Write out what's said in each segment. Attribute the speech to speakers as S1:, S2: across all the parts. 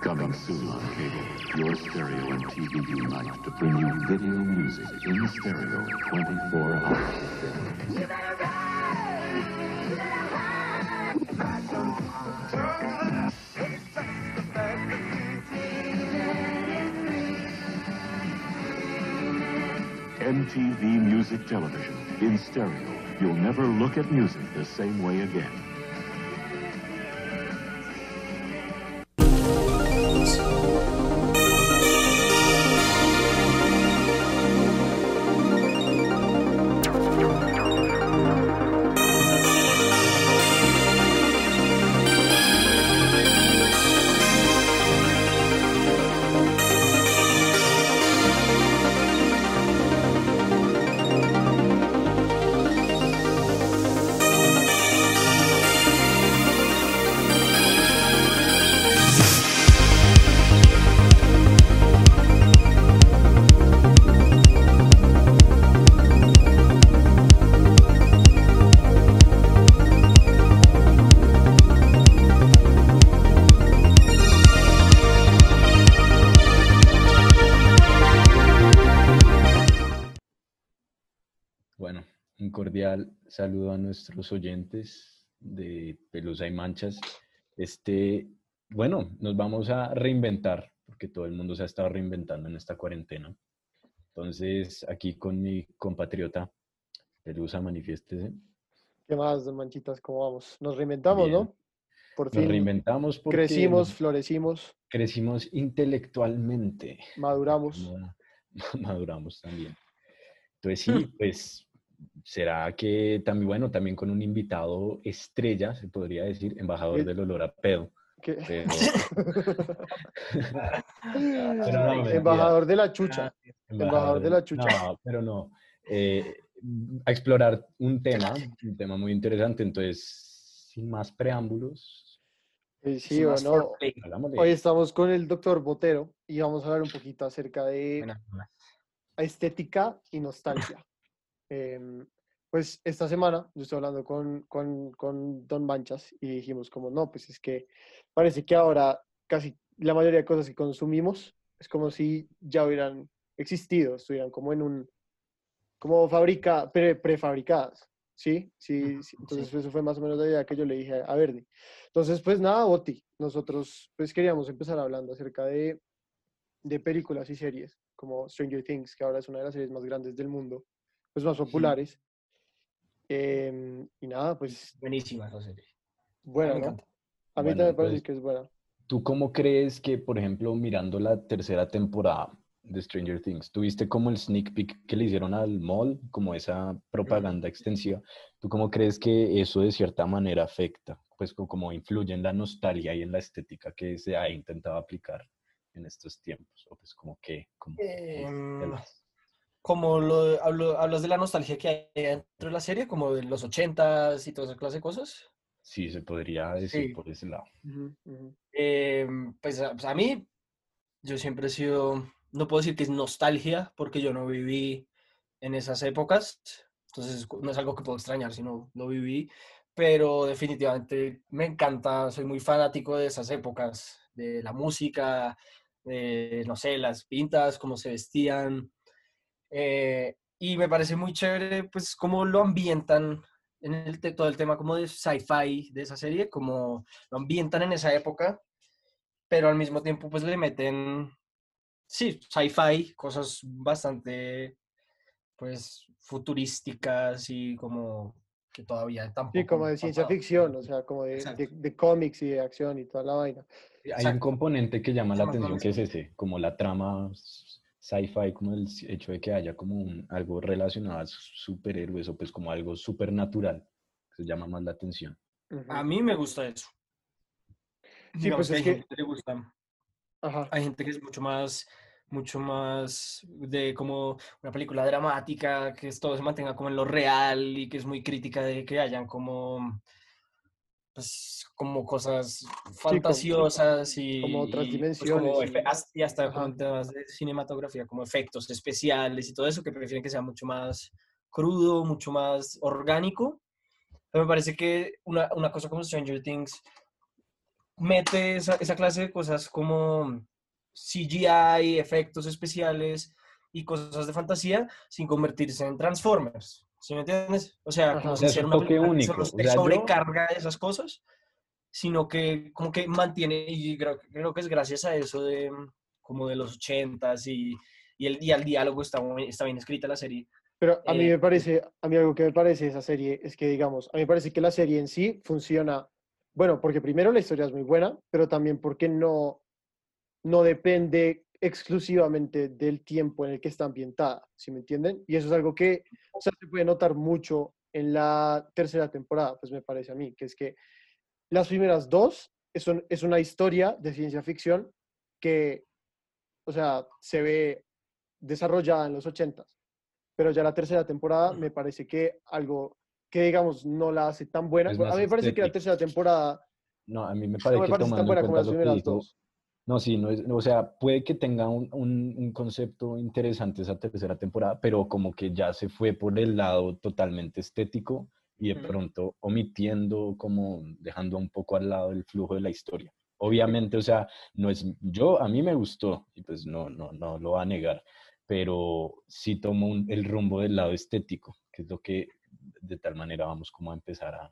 S1: Coming soon on cable, your stereo and TV unite to bring you video music in stereo 24 hours a day. MTV Music Television in stereo. You'll never look at music the same way again.
S2: Saludo a nuestros oyentes de Pelusa y Manchas. Este, bueno, nos vamos a reinventar, porque todo el mundo se ha estado reinventando en esta cuarentena. Entonces, aquí con mi compatriota Pelusa, manifiéstese.
S3: ¿Qué más, Manchitas? ¿Cómo vamos? Nos reinventamos,
S2: Bien.
S3: ¿no? Por
S2: Nos
S3: fin
S2: reinventamos porque
S3: crecimos,
S2: nos-
S3: florecimos,
S2: crecimos intelectualmente.
S3: maduramos.
S2: Ma- maduramos también. Entonces sí, pues será que también, bueno, también con un invitado estrella, se podría decir, embajador del olor a pedo. Pero, no.
S3: Embajador de la chucha. Embajador de la chucha.
S2: No, pero no. Eh, a explorar un tema, un tema muy interesante. Entonces, sin más preámbulos,
S3: Eh, Sí,
S2: hagámosle.
S3: hoy estamos con el doctor Botero y vamos a hablar un poquito acerca de estética y nostalgia. Em, pues esta semana yo estoy hablando con, con, con Don Manchas y dijimos como, no, pues es que parece que ahora casi la mayoría de cosas que consumimos es como si ya hubieran existido, estuvieran como en un, como fabrica, pre- prefabricadas, ¿sí? Sí, sí, Entonces eso fue más o menos la idea que yo le dije a Verdi. Entonces, pues nada, Boti, nosotros pues queríamos empezar hablando acerca de, de películas y series como Stranger Things, que ahora es una de las series más grandes del mundo, pues más populares. Em, y nada, pues
S4: Buenísima esa serie.
S3: buena,
S4: me
S3: ¿no? A mí
S2: Bueno,
S3: también me parece
S2: pues,
S3: que es buena.
S2: ¿Tú cómo crees que, por ejemplo, mirando la tercera temporada de Stranger Things, tuviste como el sneak peek que le hicieron al mall, como esa propaganda extensiva? ¿Tú cómo crees que eso de cierta manera afecta, pues co- como influye en la nostalgia y en la estética que se ha intentado aplicar en estos tiempos? O pues como que, como,
S4: Em,
S2: temas.
S4: Como lo, hablo- hablas de la nostalgia que hay dentro de la serie, como de los ochentas y toda esa clase de cosas.
S2: sí, se podría decir
S4: Sí.
S2: por ese lado.
S3: Ujú, ujú.
S4: Em, pues, a, pues a mí, yo siempre he sido, no puedo decir que es nostalgia, porque yo no viví en esas épocas, entonces no es algo que puedo extrañar, sino lo viví, pero definitivamente me encanta, soy muy fanático de esas épocas, de la música, de, no sé, las pintas, cómo se vestían, eh, y me parece muy chévere, pues, cómo lo ambientan en el, te- todo el tema como de sci-fi de esa serie, como lo ambientan en esa época, pero al mismo tiempo pues le meten, sí, sci-fi, cosas bastante pues futurísticas y como que todavía tampoco...
S3: Sí, como de ciencia
S4: pasado.
S3: ficción, o sea, como de, de, de cómics y de acción y toda la vaina.
S2: Hay un componente que llama la atención que es ese, como la trama sci-fi, como el hecho de que haya como un- algo relacionado a superhéroes o pues como algo supernatural, que se llama más la atención.
S4: A mí me gusta eso.
S3: Sí,
S4: Digamos
S3: pues
S4: que
S3: es
S4: hay
S3: que-
S4: gente que le gusta
S3: Ajá.
S4: hay gente que es mucho más, mucho más de como una película dramática, que es- todo se mantenga como en lo real y que es muy crítica de que hayan como, pues, como cosas fantasiosas y
S3: como otras
S4: pues, como
S3: dimensiones y-
S4: hasta-
S3: Ajá.
S4: en temas de cinematografía, como efectos especiales y todo eso, que prefieren que sea mucho más crudo, mucho más orgánico. Pero me parece que una, una cosa como Stranger Things mete esa, esa clase de cosas como CGI, efectos especiales y cosas de fantasía sin convertirse en Transformers. ¿Sí me entiendes? O sea,
S3: Ajá.
S4: como ser
S2: es un
S4: una
S2: toque
S4: que
S2: único.
S4: solo
S2: O
S4: se
S2: sea, yo-
S4: sobrecarga de esas cosas, sino que como que mantiene, y creo, creo que es gracias a eso de como de los ochentas y, y, el, y al diálogo está, está bien escrita la serie.
S3: Pero a mí
S4: Eh,
S3: me parece, a mí algo que me parece de esa serie es que, digamos, a mí me parece que la serie en sí funciona, bueno, porque primero la historia es muy buena, pero también porque no, no depende exclusivamente del tiempo en el que está ambientada, ¿sí me entienden? Y eso es algo que, o sea, se puede notar mucho en la tercera temporada, pues me parece a mí, que es que las primeras dos es, un- es una historia de ciencia ficción que, o sea, se ve desarrollada en los ochentas pero ya la tercera temporada me parece que algo que digamos no la hace tan buena. A mí me parece que la
S2: estética.
S3: tercera temporada
S2: No, a mí me
S3: no
S2: parece
S3: me
S2: que
S3: parece tan buena como las primeras dos.
S2: No, sí, no es, o sea, puede que tenga un, un- un concepto interesante esa tercera temporada, pero como que ya se fue por el lado totalmente estético y de pronto omitiendo, como dejando un poco al lado el flujo de la historia. Obviamente, o sea, no es, yo, a mí me gustó, y pues no, no, no lo va a negar, pero sí tomó un- el rumbo del lado estético, que es lo que de tal manera vamos como a empezar a...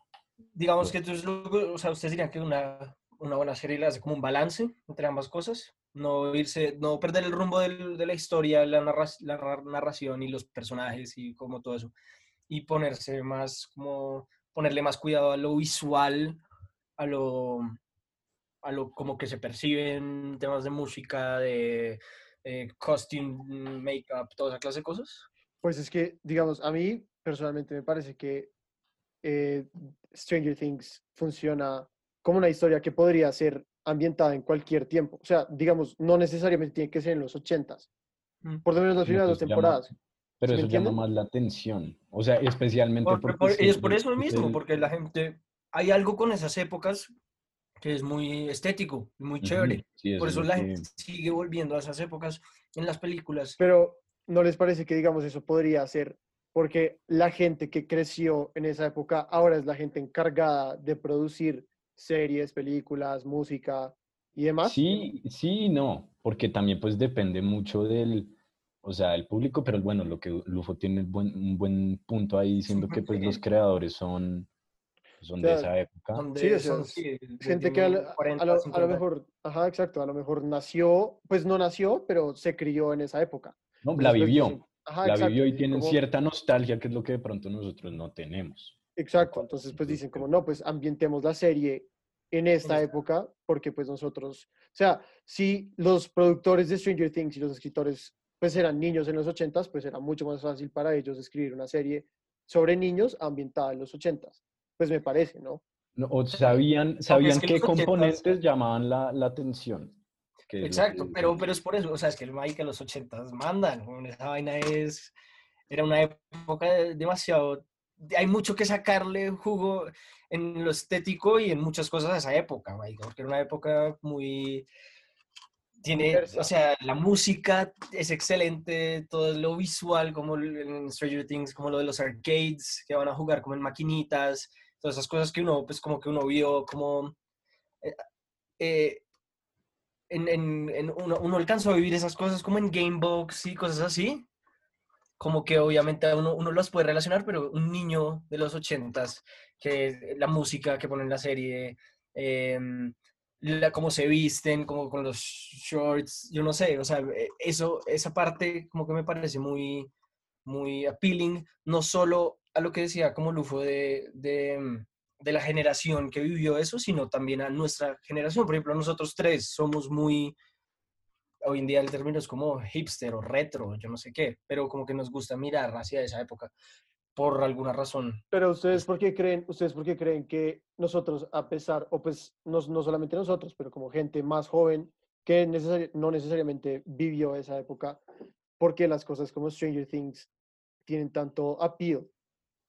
S4: Digamos que entonces, o sea, ustedes dirían que una, una buena serie le hace como un balance entre ambas cosas, no irse, no perder el rumbo del- de la historia, la, narra- la narra- narración y los personajes y como todo eso, y ponerse más, como, ponerle más cuidado a lo visual, a lo, a lo como que se percibe en temas de música, de eh, costume, make-up, toda esa clase de cosas.
S3: Pues es que, digamos, a mí personalmente me parece que eh, Stranger Things funciona como una historia que podría ser ambientada en cualquier tiempo. O sea, digamos, no necesariamente tiene que ser en los ochentas.
S4: Mm.
S3: Por lo menos las primeras
S2: eso
S3: dos
S2: llama-
S3: temporadas.
S2: Pero
S3: ¿Sí
S2: eso llama más la atención, o sea, especialmente
S4: Por-
S2: porque...
S4: por-
S2: es
S4: por eso
S2: es
S4: mismo,
S2: el-
S4: porque la gente, hay algo con esas épocas que es muy estético, muy chévere.
S2: sí,
S4: Por
S2: eso
S4: eso
S2: es
S4: la
S2: lo
S4: gente sigue volviendo a esas épocas en las películas.
S3: Pero ¿no les parece que, digamos, eso podría ser? Porque la gente que creció en esa época ahora es la gente encargada de producir series, películas, música y demás.
S2: Sí, sí y no, porque también pues depende mucho del, o sea, del público, pero bueno, lo que Lufo tiene buen- un buen punto ahí diciendo que pues los creadores son, son de
S3: sea,
S2: esa época.
S3: Sí,
S4: de-
S3: o sea,
S4: son,
S3: es
S4: sí, de-
S3: Gente
S4: de
S3: que a, lo-
S4: 40,
S3: a lo, a lo
S4: 50.
S3: mejor, ajá, exacto, a lo mejor nació, pues no nació, pero se crió en esa época.
S2: No,
S3: Entonces,
S2: la
S3: pues,
S2: vivió,
S3: ajá,
S2: la
S3: exacto,
S2: vivió y tienen
S3: como-
S2: cierta nostalgia, que es lo que de pronto nosotros no tenemos.
S3: Exacto, entonces pues dicen como, no, pues ambientemos la serie en esta época, porque pues nosotros, o sea, si los productores de Stranger Things y los escritores pues eran niños en los ochentas, pues era mucho más fácil para ellos escribir una serie sobre niños ambientada en los ochentas. Pues me parece, ¿no?
S2: No, o sabían, sabían
S4: que
S2: qué
S4: los ochentas-
S2: componentes llamaban la, la atención. es
S4: Exacto,
S2: que-
S4: pero, pero es por eso, o sea, es que el Mike a los 80 mandan, esa vaina es, era una época demasiado, hay mucho que sacarle jugo en lo estético y en muchas cosas de esa época, porque era una época muy, tiene,
S3: Diversa.
S4: o sea, la música es excelente, todo lo visual, como en Stranger Things, como lo de los arcades, que van a jugar como en maquinitas, todas esas cosas que uno, pues como que uno vio, como... eh, eh, en, en- en uno, uno alcanzó a vivir esas cosas como en Gamebox y cosas así. Como que obviamente uno, uno las puede relacionar, pero un niño de los ochentas, que la música que pone en la serie, em, la, cómo se visten, como con los shorts, yo no sé, o sea, eh, eso, esa parte como que me parece muy, muy appealing, no solo a lo que decía como Lufo de, de, mm, de la generación que vivió eso, sino también a nuestra generación. Por ejemplo, nosotros tres somos muy, hoy en día el término es como hipster o retro, yo no sé qué, pero como que nos gusta mirar hacia esa época por alguna razón.
S3: Pero ustedes, ¿por qué creen, ustedes por qué creen que nosotros, a pesar, o pues no, no solamente nosotros, pero como gente más joven que necesari- no necesariamente vivió esa época, porque las cosas como Stranger Things tienen tanto appeal?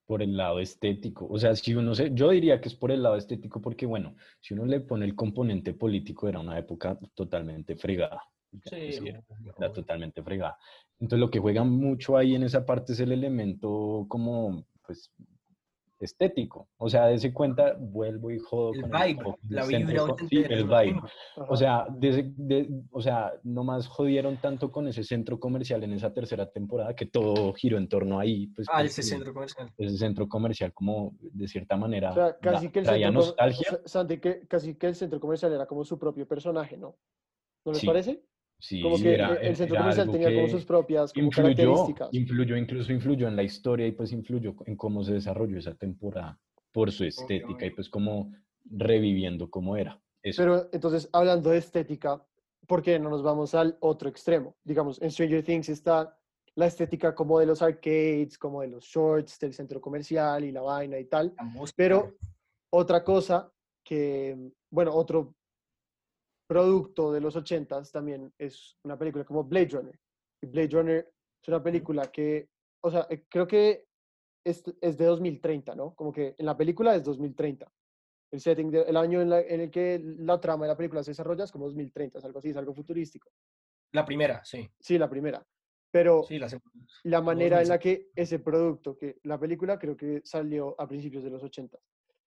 S2: por el lado estético. O sea, si uno se, yo diría que es por el lado estético porque, bueno, si uno le pone el componente político, era una época totalmente fregada.
S4: Sí,
S2: Sí,
S4: obvio.
S2: totalmente fregada. Entonces, lo que juegan mucho ahí en esa parte es el elemento como, pues, estético. O sea, dése cuenta, vuelvo y jodo
S4: El
S2: con
S4: vibe,
S2: del
S4: la vibra
S2: sí, el vibe. O sea, desde- de- o sea, nomás jodieron tanto con ese centro comercial en esa tercera temporada que todo giró en torno ahí. Pues,
S4: Ah, ese centro comercial.
S2: Ese centro comercial como de cierta manera
S3: O sea, casi que el
S2: traía
S3: centro,
S2: nostalgia.
S3: sea, Santi, que casi que el centro comercial era como su propio personaje, ¿no? ¿No les
S2: Sí,
S3: parece?
S2: Sí,
S3: Como que
S2: era,
S3: el- centro
S2: era
S3: comercial tenía como sus propias como
S2: influyó,
S3: características.
S2: influyó, incluso influyó en la historia y pues influyó en cómo se desarrolló esa temporada por su estética y
S4: obvio.
S2: pues como reviviendo cómo era. Eso.
S3: Pero entonces, hablando de estética, ¿por qué no nos vamos al otro extremo? Digamos, en Stranger Things está la estética como de los arcades, como de los shorts, del centro comercial y la vaina y tal. Pero otra cosa que, bueno, otro producto de los 80s también es una película como Blade Runner. Y Blade Runner es una película que, o sea, eh, creo que es, es de 2030, ¿no? Como que en la película es 2030. El setting, de- el año en, la- en el que la trama de la película se desarrolla es como 2030, es algo así, es algo futurístico.
S4: La primera, sí.
S3: Sí, la primera. Pero
S4: Sí, la
S3: la manera en la
S4: 2007.
S3: que ese producto, que la película creo que salió a principios de los 80,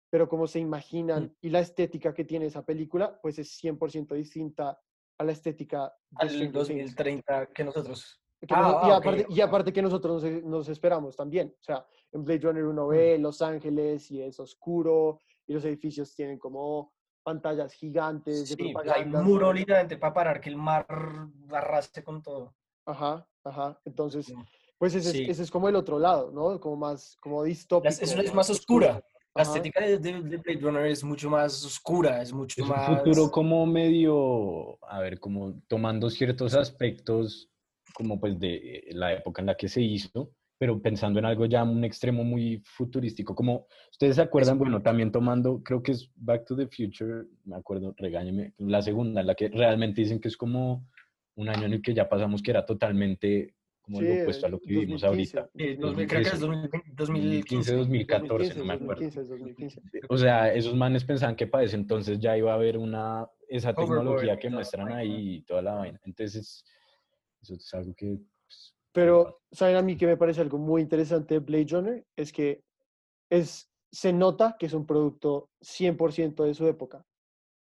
S3: pero como se imaginan y la estética que tiene esa película, pues es 100% distinta a la estética de Things.
S4: 2030 que nosotros.
S3: Que
S4: Ah,
S3: y,
S4: ah, ok,
S3: aparte, y
S4: ok.
S3: aparte que nosotros nos, nos esperamos también. O sea, en Blade Runner uno
S4: Mm.
S3: ve Los Ángeles y es oscuro y los edificios tienen como pantallas gigantes de
S4: Sí, pues
S3: propaganda.
S4: hay muro literalmente para parar que el mar arrastre con todo.
S3: Ajá, ajá. Entonces, pues ese,
S4: Sí.
S3: es, ese es como el otro lado, ¿no? Como más, como distópico.
S4: La- es, es más oscura. La estética de, de- de Blade Runner es mucho más oscura, es mucho
S2: Es un
S4: más...
S2: futuro como medio, a ver, como tomando ciertos aspectos como pues de eh, la época en la que se hizo, pero pensando en algo ya un extremo muy futurístico, como ustedes se acuerdan, bueno, también tomando, creo que es Back to the Future, me acuerdo, regáñeme, la segunda, en la que realmente dicen que es como un año en el que ya pasamos que era totalmente como
S3: Sí,
S2: lo opuesto a lo que vivimos
S3: 2015.
S2: ahorita.
S4: Sí, 2000, creo que es 2020, 2015.
S2: 2014, no me acuerdo.
S3: 2015, 2015.
S2: O sea, esos manes pensaban que para ese entonces ya iba a haber una, esa tecnología que muestran ahí y toda la vaina. Entonces, eso es algo que... pues,
S3: Pero, ¿saben a mí que me parece algo muy interesante de Blade Runner? Es que es, se nota que es un producto 100% de su época.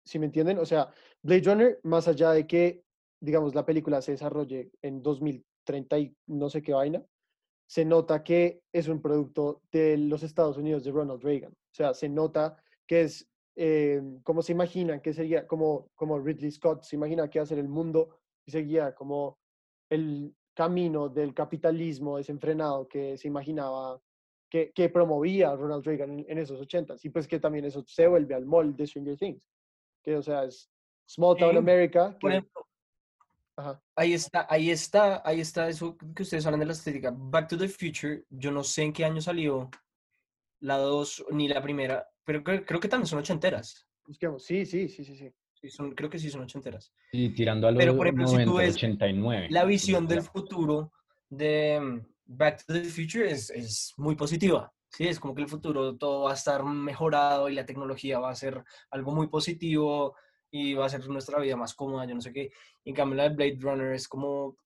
S3: ¿Sí me entienden? O sea, Blade Runner, más allá de que, digamos, la película se desarrolle en 2030 y no sé qué vaina, se nota que es un producto de los Estados Unidos de Ronald Reagan. O sea, se nota que es eh, como se imaginan que sería, como, como Ridley Scott se imagina que va a ser el mundo y seguía como el camino del capitalismo desenfrenado que se imaginaba que, que promovía Ronald Reagan en, en esos ochentas y pues que también eso se vuelve al molde de Stranger Things que o sea es Small Town America
S4: Por
S3: que-
S4: ejemplo,
S3: ajá,
S4: ahí está, ahí está, ahí está eso que ustedes hablan de la estética. Back to the Future, yo no sé en qué año salió la 2 ni la primera, pero creo, creo que también son ochenteras.
S3: busquemos, sí, sí, sí, sí, sí.
S4: Sí, son, creo que sí son ochenteras.
S2: Y tirando a los
S4: Pero, por ejemplo, si tú
S2: 90,
S4: ves
S2: 89.
S4: La visión del futuro de mm, Back to the Future es, es muy positiva. Sí, es como que el futuro todo va a estar mejorado y la tecnología va a ser algo muy positivo y va a hacer nuestra vida más cómoda, yo no sé qué. En cambio, la de Blade Runner es como,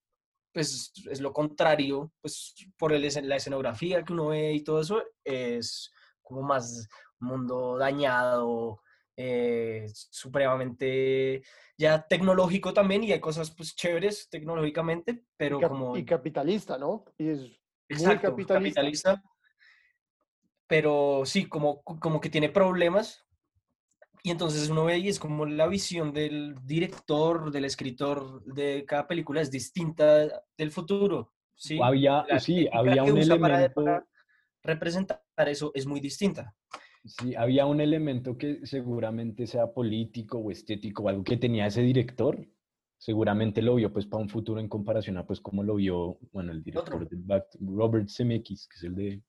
S4: pues, es lo contrario, pues, por el, la escenografía que uno ve y todo eso, es como más mundo dañado, eh, supremamente ya tecnológico también y hay cosas, pues, chéveres tecnológicamente,
S3: Y,
S4: pero
S3: cap-
S4: como...
S3: y capitalista, ¿no? Y es muy
S4: Exacto,
S3: capitalista.
S4: pero sí, como, como que tiene problemas. Y entonces uno ve y es como la visión del director, del escritor de cada película es distinta del futuro. ¿sí?
S2: Había, sí, había un
S4: usa para-
S2: elemento...
S4: para representar eso es muy distinta.
S2: Sí, había un elemento que seguramente sea político o estético o algo que tenía ese director. Seguramente lo vio pues para un futuro en comparación a pues como lo vio, bueno, el director
S4: Otro.
S2: de Back Robert Zemeckis, que es el de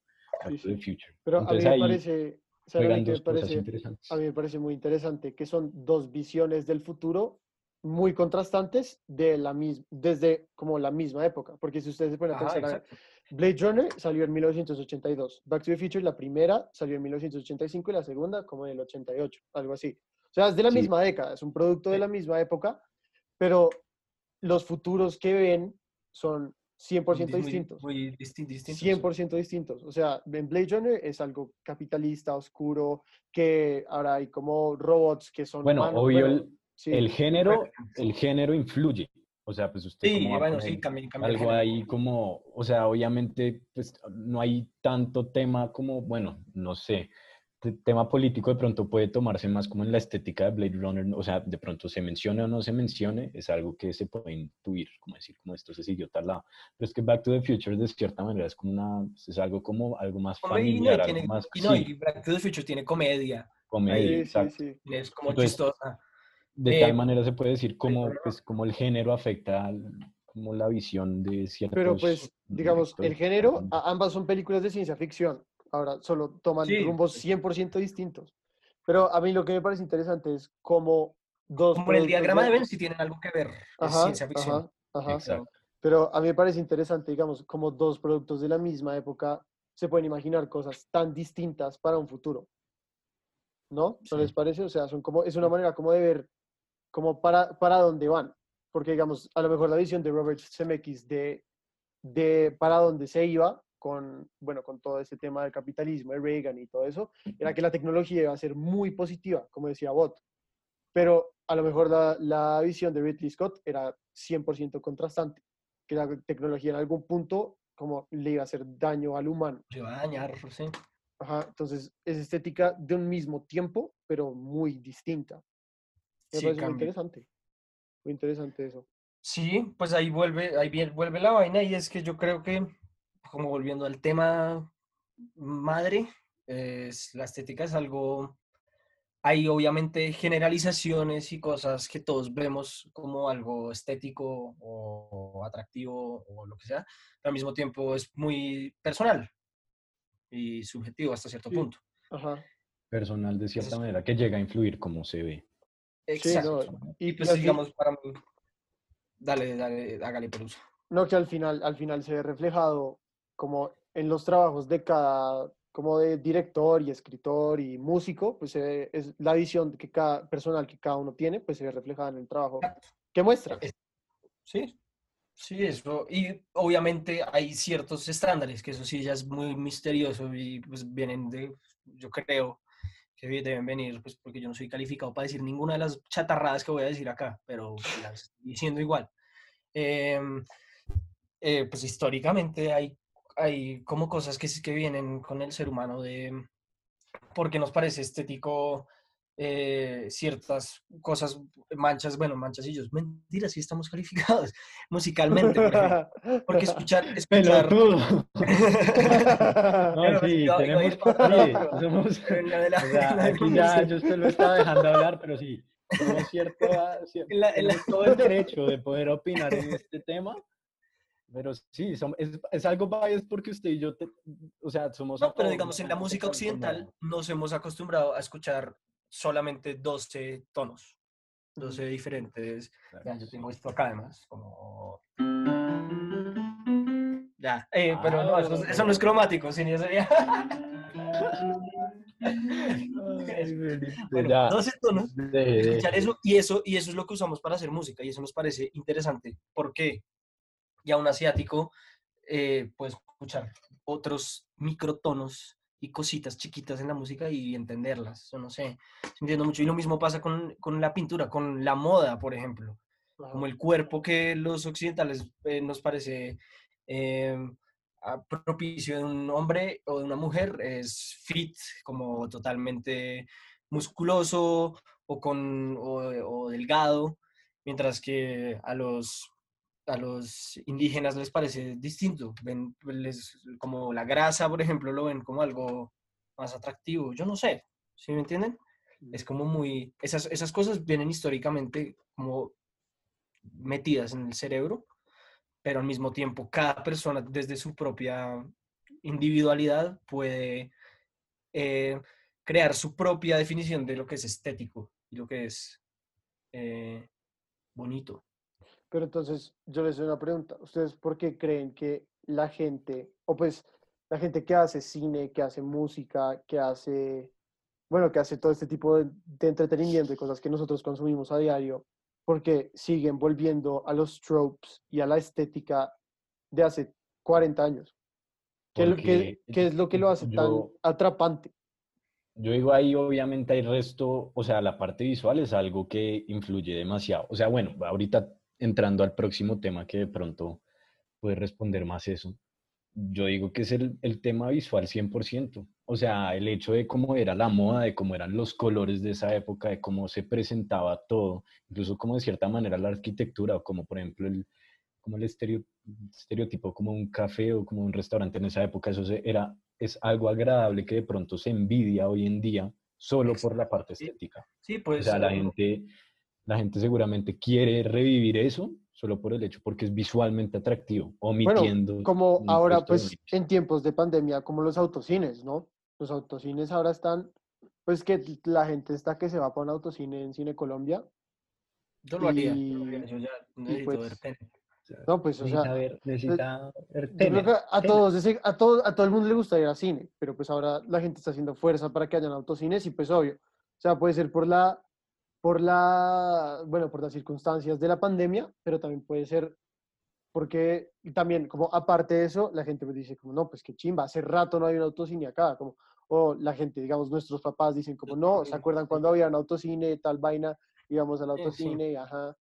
S2: Back
S3: Sí,
S2: to the. Future.
S3: Pero
S2: Entonces
S3: a mí
S2: ahí
S3: me parece, ¿saben a
S2: juegan
S3: mí qué me
S2: dos cosas
S3: parece? a mí me parece muy interesante que son dos visiones del futuro muy contrastantes de la mis- desde como la misma época. Porque si ustedes se ponen a
S4: Ajá,
S3: pensar. Blade Runner salió en 1982, Back to the Future, la primera salió en 1985 y la segunda como en el 88, algo así. O sea, es de la
S2: Sí.
S3: misma década, es un producto de la misma época, pero los futuros que ven son 100%
S4: muy-
S3: distintos.
S4: Muy distin- distintos.
S3: 100% distintos. O sea, en Blade Runner es algo capitalista, oscuro, que ahora hay como robots que son
S2: Bueno,
S3: humanos,
S2: obvio, el,
S3: sí.
S2: el género, el género influye. O sea, pues usted
S4: Sí, bueno, sí, cambia, cambia
S2: algo ahí como, o sea, obviamente, pues no hay tanto tema como, bueno, no sé, tema político de pronto puede tomarse más como en la estética de Blade Runner, o sea, de pronto se mencione o no se mencione, es algo que se puede intuir, como decir, como esto se siguió tal lado. Pero es que Back to the Future de cierta manera es como una, es algo como algo más
S4: y no, y
S2: familiar, algo
S4: tiene-
S2: más,
S4: y no,
S2: sí,
S4: y Back to the Future tiene comedia,
S2: comedia,
S3: Sí,
S2: exacto.
S3: sí.
S4: es como
S2: Entonces,
S4: chistosa.
S2: De
S4: Eh,
S2: tal manera se puede decir cómo, pues, cómo el género afecta al- como la visión de ciertos
S3: Pero pues, digamos, el género, ambas son películas de ciencia ficción. Ahora solo toman
S4: Sí.
S3: rumbos 100% distintos. Pero a mí lo que me parece interesante es cómo dos...
S4: Como en el diagrama de Venn sí tienen algo que ver, es
S3: Ajá,
S4: ciencia ficción.
S3: ajá, ajá. Pero a mí me parece interesante, digamos, como dos productos de la misma época se pueden imaginar cosas tan distintas para un futuro. ¿No? ¿No
S2: Sí.
S3: les parece? O sea, son como, es una manera como de ver como para, para dónde van. Porque, digamos, a lo mejor la visión de Robert Zemeckis de, de para dónde se iba con, bueno, con todo este tema del capitalismo, de Reagan y todo eso, era que la tecnología iba a ser muy positiva, como decía Bot. Pero a lo mejor la, la visión de Ridley Scott era 100% contrastante, que la tecnología en algún punto como le iba a hacer daño al humano.
S4: Se va a dañar, sí.
S3: Ajá, entonces es estética de un mismo tiempo, pero muy distinta. Me
S4: Sí,
S3: parece muy interesante. Muy interesante eso.
S4: Sí, pues ahí vuelve, ahí vuelve la vaina y es que yo creo que, como volviendo al tema madre, es, la estética es algo, hay obviamente generalizaciones y cosas que todos vemos como algo estético o, atractivo o lo que sea, pero al mismo tiempo es muy personal y subjetivo hasta cierto
S3: Sí.
S4: punto.
S3: Ajá.
S2: Personal de cierta manera que llega a influir como se ve.
S3: Sí, no,
S4: Exacto.
S3: y
S4: pues
S3: así-
S4: digamos para mí, dale, dale, hágale pelusa.
S3: No, que al final, al final se ve reflejado como en los trabajos de cada, como de director y escritor y músico, pues ve- es la visión que cada personal que cada uno tiene, pues se ve reflejada en el trabajo que muestra.
S4: Es- Sí, sí, eso. Y obviamente hay ciertos estándares, que eso sí ya es muy misterioso y pues vienen de, yo creo que deben venir, pues porque yo no soy calificado para decir ninguna de las chatarradas que voy a decir acá, pero las estoy diciendo igual. Em, eh, pues históricamente hay, hay como cosas que, que vienen con el ser humano de porque nos parece estético eh, ciertas cosas, manchas, bueno, manchasillos, mentira, sí estamos calificados musicalmente, por porque escuchar, escuchar.
S2: No,
S4: Pero
S2: sí, tenemos...
S4: para
S2: sí, somos-
S4: la
S2: o sea, aquí ya yo usted lo estaba dejando hablar, pero sí, tenemos cierto, cier-
S4: En la- la-
S2: tenemos todo el derecho de poder opinar en este tema, pero sí, som- es, es algo bias porque usted y yo, te- o sea, somos...
S4: No, pero digamos, en la música occidental nos hemos acostumbrado a escuchar solamente 12 tonos, 12 diferentes. Ya, yo tengo esto acá además, como... Ya, eh, pero no, eso, eso no es cromático, sí, ni sería... Bueno,
S2: ya,
S4: 12 tonos. escuchar eso y eso y eso es lo que usamos para hacer música y eso nos parece interesante porque ya un asiático eh, puede escuchar otros microtonos y cositas chiquitas en la música y entenderlas, yo no sé, entiendo mucho. Y lo mismo pasa con, con la pintura, con la moda, por ejemplo, como el cuerpo que los occidentales eh, nos parece eh, a- propicio de un hombre o de una mujer es fit, como totalmente musculoso o, con, o, o delgado, mientras que a los, a los indígenas les parece distinto. Ven les- como la grasa, por ejemplo, lo ven como algo más atractivo. Yo no sé, ¿sí me entienden? Es como muy... Esas, esas cosas vienen históricamente como metidas en el cerebro, pero al mismo tiempo cada persona desde su propia individualidad puede eh, crear su propia definición de lo que es estético y lo que es eh, bonito.
S3: Pero entonces, yo les doy una pregunta. ¿Ustedes por qué creen que la gente, o pues la gente que hace cine, que hace música, que hace, bueno, que hace todo este tipo de, de entretenimiento y cosas que nosotros consumimos a diario, porque siguen volviendo a los tropes y a la estética de hace 40 años? ¿Qué, es lo-
S2: Porque
S3: qué es lo que lo hace tan atrapante?
S2: Yo digo ahí, obviamente hay resto, o sea, la parte visual es algo que influye demasiado. O sea, bueno, ahorita entrando al próximo tema que de pronto puede responder más eso. Yo digo que es el, el tema visual 100%. O sea, el hecho de cómo era la moda, de cómo eran los colores de esa época, de cómo se presentaba todo, incluso como de cierta manera la arquitectura, o como por ejemplo el, como el estereo- estereotipo, como un café o como un restaurante en esa época, eso se- era, es algo agradable que de pronto se envidia hoy en día solo por la parte estética.
S4: Sí,
S2: O
S4: pues.
S2: sea, la gente, la gente seguramente quiere revivir eso solo por el hecho, porque es visualmente atractivo, omitiendo.
S3: Como
S2: un
S3: ahora, pues, en tiempos de pandemia, como los autocines, ¿no? Los autocines ahora están, pues que la gente está que se va para un autocine en Cine Colombia.
S4: Yo lo haría.
S3: y-
S4: yo lo haría, Yo ya necesito ver
S3: pues. No, pues, o
S2: necesita
S3: sea,
S2: ver, necesita ver
S3: Yo creo
S2: Tenet,
S3: que a todos, ese- a, todo, a todo el mundo le gusta ir al cine, pero pues ahora la gente está haciendo fuerza para que hayan autocines y pues obvio. O sea, puede ser por la, por la, bueno, por las circunstancias de la pandemia, pero también puede ser porque y también, como aparte de eso, la gente pues dice como, no, pues qué chimba, hace rato no hay un autocine acá, como, o la gente, digamos, nuestros papás dicen como, no, ¿se acuerdan cuando había un autocine, tal vaina, íbamos al
S4: Sí, sí.
S3: autocine y ajá,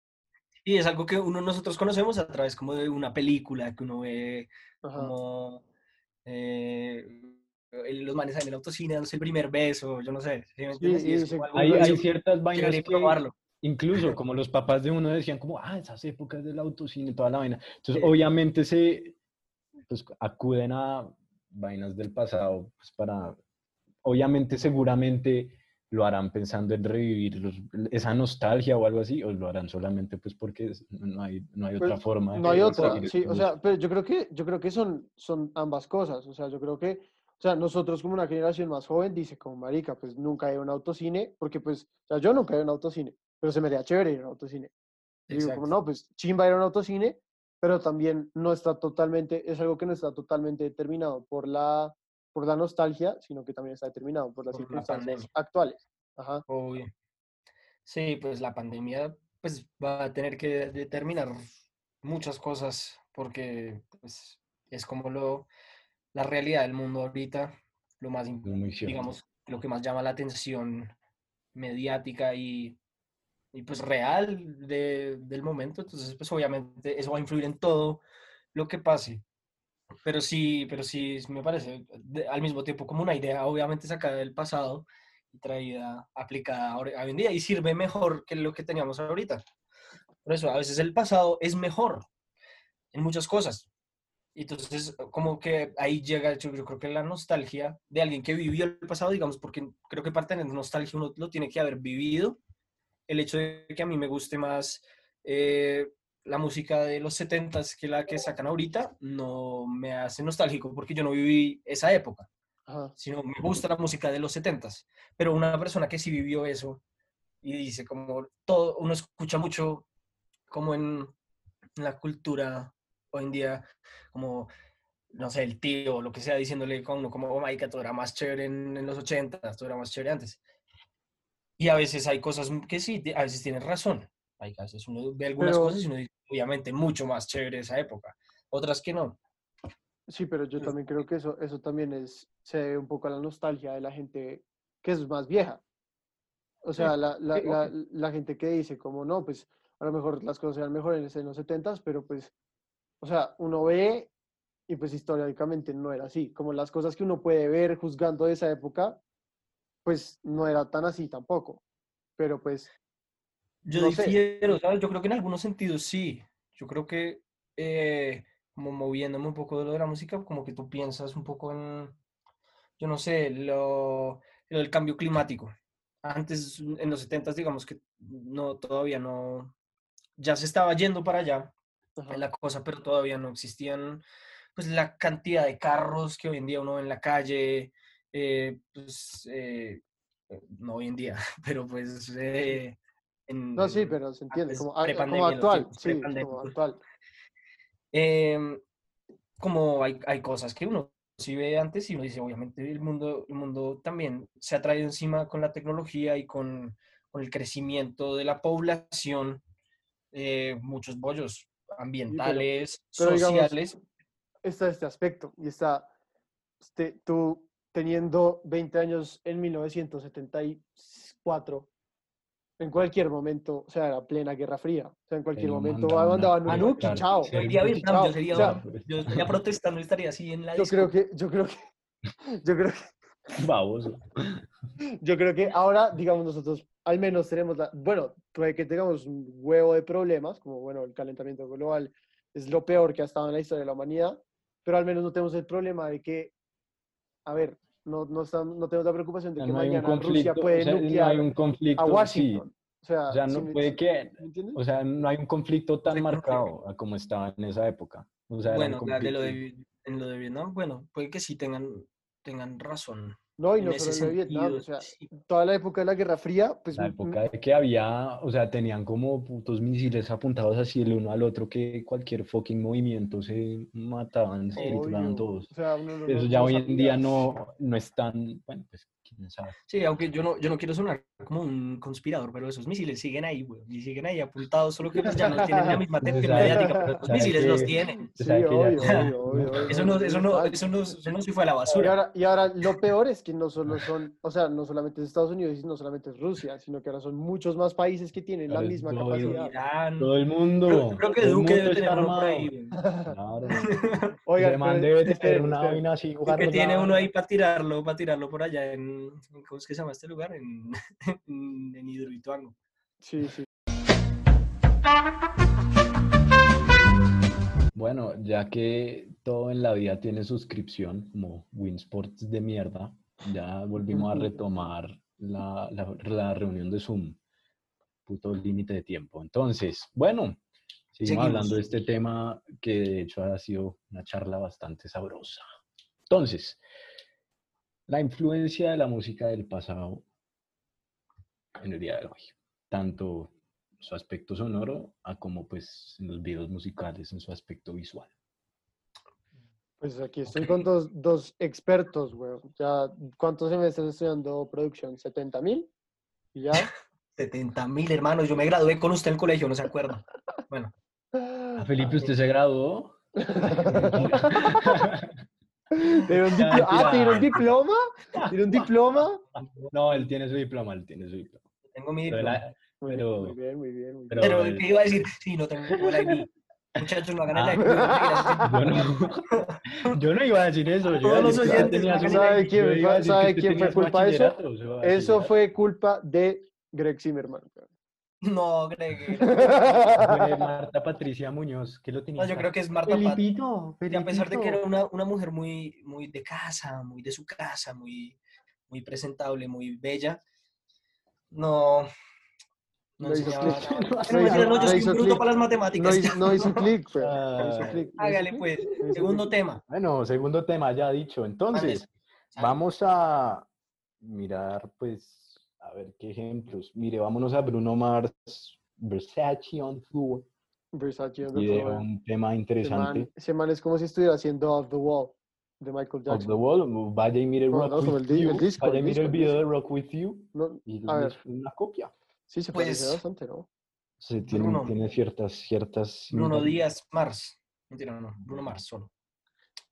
S4: Y es algo que uno nosotros conocemos a través como de una película que uno ve como eh, los manes en el autocine dándose el primer beso, yo no sé. ¿sí entiendes?
S3: y
S4: es como
S2: Hay,
S4: que
S2: hay ciertas vainas que
S4: probarlo.
S2: incluso como los papás de uno decían como, ah, esas épocas del autocine, toda la vaina. Entonces,
S4: Sí.
S2: obviamente se pues, acuden a vainas del pasado pues, para, obviamente, seguramente lo harán pensando en revivir los- esa nostalgia o algo así, o lo harán solamente pues porque no hay, no hay otra
S3: Pues,
S2: forma. de
S3: No hay otra, sí, o sea, pero yo creo que, yo creo que son, son ambas cosas, o sea, yo creo que, o sea, nosotros como una generación más joven dice como marica, pues nunca he un autocine, porque pues, o sea, yo nunca he un autocine, pero se me haría chévere ir a un autocine. Y digo como no, pues chimba ir a un autocine, pero también no está totalmente, es algo que no está totalmente determinado por la, por la nostalgia, sino que también está determinado por las
S4: Por la
S3: circunstancias
S4: pandemia.
S3: actuales. Ajá.
S4: Obvio. Sí, pues la pandemia pues va a tener que determinar muchas cosas porque pues es como lo la realidad del mundo ahorita, lo más digamos lo que más llama la atención mediática y, y, pues real de- del momento, entonces pues obviamente eso va a influir en todo lo que pase. Pero sí, pero sí me parece de- al mismo tiempo como una idea obviamente sacada del pasado y traída, aplicada ahora- hoy en día y sirve mejor que lo que teníamos ahorita. Por eso, a veces el pasado es mejor en muchas cosas. Y Entonces, como que ahí llega, yo, yo creo que la nostalgia de alguien que vivió el pasado, digamos, porque creo que para tener nostalgia uno lo tiene que haber vivido. El hecho de que a mí me guste más eh, la música de los 70s que la que sacan ahorita, no me hace nostálgico porque yo no viví esa época
S3: Ajá.
S4: sino me gusta la música de los 70s. Pero una persona que sí vivió eso y dice como todo, uno escucha mucho como en la cultura hoy en día, como, no sé, el tío o lo que sea, diciéndole con uno como, oh, marica, todo era más chévere en, en los 80s, todo era más chévere antes. Y a veces hay cosas que sí, a veces tienes razón. Hay a veces uno ve algunas
S3: Pero-
S4: cosas y uno dice, obviamente, mucho más chévere esa época. Otras que no.
S3: Sí, pero yo también creo que eso, eso también es, se debe un poco a la nostalgia de la gente que es más vieja. O
S4: Sí,
S3: sea, la, la,
S4: sí,
S3: la, la gente que dice como no, pues a lo mejor las cosas eran mejores en los 70s, pero pues, o sea, uno ve y pues históricamente no era así. Como las cosas que uno puede ver juzgando de esa época, pues no era tan así tampoco. Pero pues,
S4: Yo
S3: No sé.
S4: difiero, ¿sabes? Yo creo que en algunos sentidos sí. Yo creo que, eh, como moviéndome un poco de lo de la música, como que tú piensas un poco en, yo no sé, lo, del cambio climático. Antes, en los 70 digamos que no, todavía no, ya se estaba yendo para allá
S3: ajá,
S4: en la cosa, pero todavía no existían, pues, la cantidad de carros que hoy en día uno ve en la calle, eh, pues, eh, eh, no hoy en día, pero pues... eh, en-
S3: no, sí, pero se entiende,
S4: antes,
S3: como, como actual, sí, como actual.
S4: Em, como hay, hay cosas que uno sí ve antes y uno dice, obviamente el mundo, el mundo también se ha traído encima con la tecnología y con, con el crecimiento de la población, muchos bollos ambientales,
S3: pero digamos,
S4: sociales,
S3: está este aspecto y está este, tú teniendo 20 años en 1974, en cualquier momento, o sea, era plena Guerra Fría, o sea, en cualquier
S2: Pero
S3: momento
S2: mandaban a
S3: mandaban nuke y
S2: colocar
S3: chao.
S4: Yo iría a
S2: Servicio.
S4: Vietnam, yo
S3: Chao.
S4: sería,
S3: O sea,
S4: yo estaría protestando, estaría así en la
S3: Yo
S4: disco.
S3: creo que, yo creo que, yo creo que
S2: Baboso.
S3: Yo creo que ahora, digamos, nosotros al menos tenemos la, bueno, que tengamos un huevo de problemas, como bueno, el calentamiento global es lo peor que ha estado en la historia de la humanidad, pero al menos no tenemos el problema de que, a ver, no, no, están- no tenemos la preocupación de
S2: sea,
S3: que
S2: no
S3: mañana Rusia
S2: conflicto,
S3: puede
S2: o sea, no
S3: nuclear
S2: hay un conflicto,
S3: a
S2: sí.
S3: Washington. O sea,
S2: O sea,
S3: ¿sí
S2: no puede
S3: sí-
S2: que,
S3: ¿me entiendes?
S2: o sea, no hay un conflicto tan
S4: Sí, que-
S2: marcado como estaba en esa época. O sea,
S4: Bueno, de lo de, en lo de Vietnam, bueno, puede que sí tengan, tengan razón.
S3: No, y no solo en Vietnam, o
S4: sentido,
S3: sea,
S4: sí.
S3: toda la época de la Guerra Fría, pues
S2: la época de que había, o sea, tenían como putos misiles apuntados así el uno al otro que cualquier fucking movimiento se mataban, se trituraban todos.
S3: o sea, uno no-
S2: Eso
S3: no-
S2: ya
S3: no
S2: hoy en día no, no es tan, bueno, pues quién sabe.
S4: Sí, aunque yo no, yo no quiero sonar como un conspirador, pero esos misiles siguen ahí, güey, y siguen ahí apuntados, solo que pues ya no tienen la misma atención mediática, pero los
S2: sabe
S4: misiles los tienen.
S3: Sí,
S2: ya-
S3: obvio, obvio, obvio,
S4: Eso no, eso no, eso no, eso no se fue a la
S3: Y
S4: basura.
S3: ahora, y ahora lo peor es que no solo son, o sea, no solamente es Estados Unidos y no solamente es Rusia, sino que ahora son muchos más países que tienen la misma
S2: todo el-
S3: capacidad.
S4: Irán.
S2: Todo el mundo.
S4: Creo, creo que
S2: todo el
S4: Duque
S2: mundo
S4: debe tener uno por ahí.
S2: Claro.
S3: Oigan,
S2: debe tener
S3: esperen,
S2: una
S3: esperen.
S2: vaina así.
S4: Que tiene uno ahí para tirarlo, para tirarlo por allá en, en- ¿cómo es que se llama este lugar? En, en, en Hidroituango.
S3: Sí, sí.
S2: Bueno, ya que todo en la vida tiene suscripción, como Winsports de mierda, ya volvimos a retomar la, la- la reunión de Zoom. Puto límite de tiempo. Entonces, bueno, seguimos hablando de
S4: Seguimos.
S2: este tema que de hecho ha sido una charla bastante sabrosa. Entonces, la influencia de la música del pasado en el día de hoy, tanto en su aspecto sonoro a como pues en los videos musicales en su aspecto visual.
S3: Pues aquí estoy con dos, dos expertos, güey. Ya, ¿cuántos semestres estudiando producción? ¿70 mil? ¿Y ya?
S4: 70 mil hermanos, yo me gradué con usted en el colegio, no se acuerda. Bueno,
S2: Ah, Felipe, ¿usted se graduó?
S3: ¿Tiene un diplo- ah,
S2: ya.
S3: ¿tiene un diploma? ¿Tiene un diploma?
S2: No, él tiene su diploma, él tiene su diploma.
S4: tengo mi
S2: Pero,
S4: diploma.
S2: Pero-
S3: muy bien, muy bien. Muy
S2: pero-
S3: bien.
S4: Pero,
S2: el-
S4: ¿qué iba a decir? Sí, no tengo el ID. Muchachos, no hagan
S2: Ah.
S4: el ID.
S2: yo, no, yo no iba a decir eso. Yo
S4: Todos los oyentes,
S3: ¿sabe quién fue- culpa de eso? Eso fue culpa de Greg Zimmerman.
S4: No, Greg.
S2: Fue Marta Patricia Muñoz, que lo tenía.
S4: No, yo creo que es Marta Pat.
S2: Felipito,
S4: Y a pesar de que era una, una mujer muy, muy de casa, muy de su casa, muy, muy presentable, muy bella, no, no enseñaba nada.
S3: No
S4: No, mentira,
S3: hizo-
S4: no, yo
S3: no
S4: soy
S3: hizo
S4: un bruto
S3: clic.
S4: para las
S3: No
S4: matemáticas.
S3: hizo, no hizo. No hizo clic.
S4: Hágale pues. Segundo tema.
S2: Bueno, segundo tema ya dicho. Entonces, vamos a mirar, pues, a ver qué ejemplos. Mire, vámonos a Bruno Mars, Versace on Tour,
S3: Versace on the floor.
S2: un tema
S3: Ese man,
S2: interesante.
S3: ese man es como si estuviera haciendo Off the Wall de Michael
S2: Of
S3: Jackson.
S2: the Wall, vaya y mire Rock
S3: no,
S2: With
S3: el di- el
S2: You,
S3: disco,
S2: vaya y mire el
S3: el
S2: video de. Rock With You
S3: No,
S2: y
S3: a
S2: es
S3: ver,
S2: una copia.
S3: sí, se
S4: Pues,
S3: parece bastante, ¿no?
S2: Se tiene,
S4: Bruno.
S2: tiene ciertas, ciertas...
S4: Bruno. Díaz Mars. Mentira, no, no, Bruno Mars solo.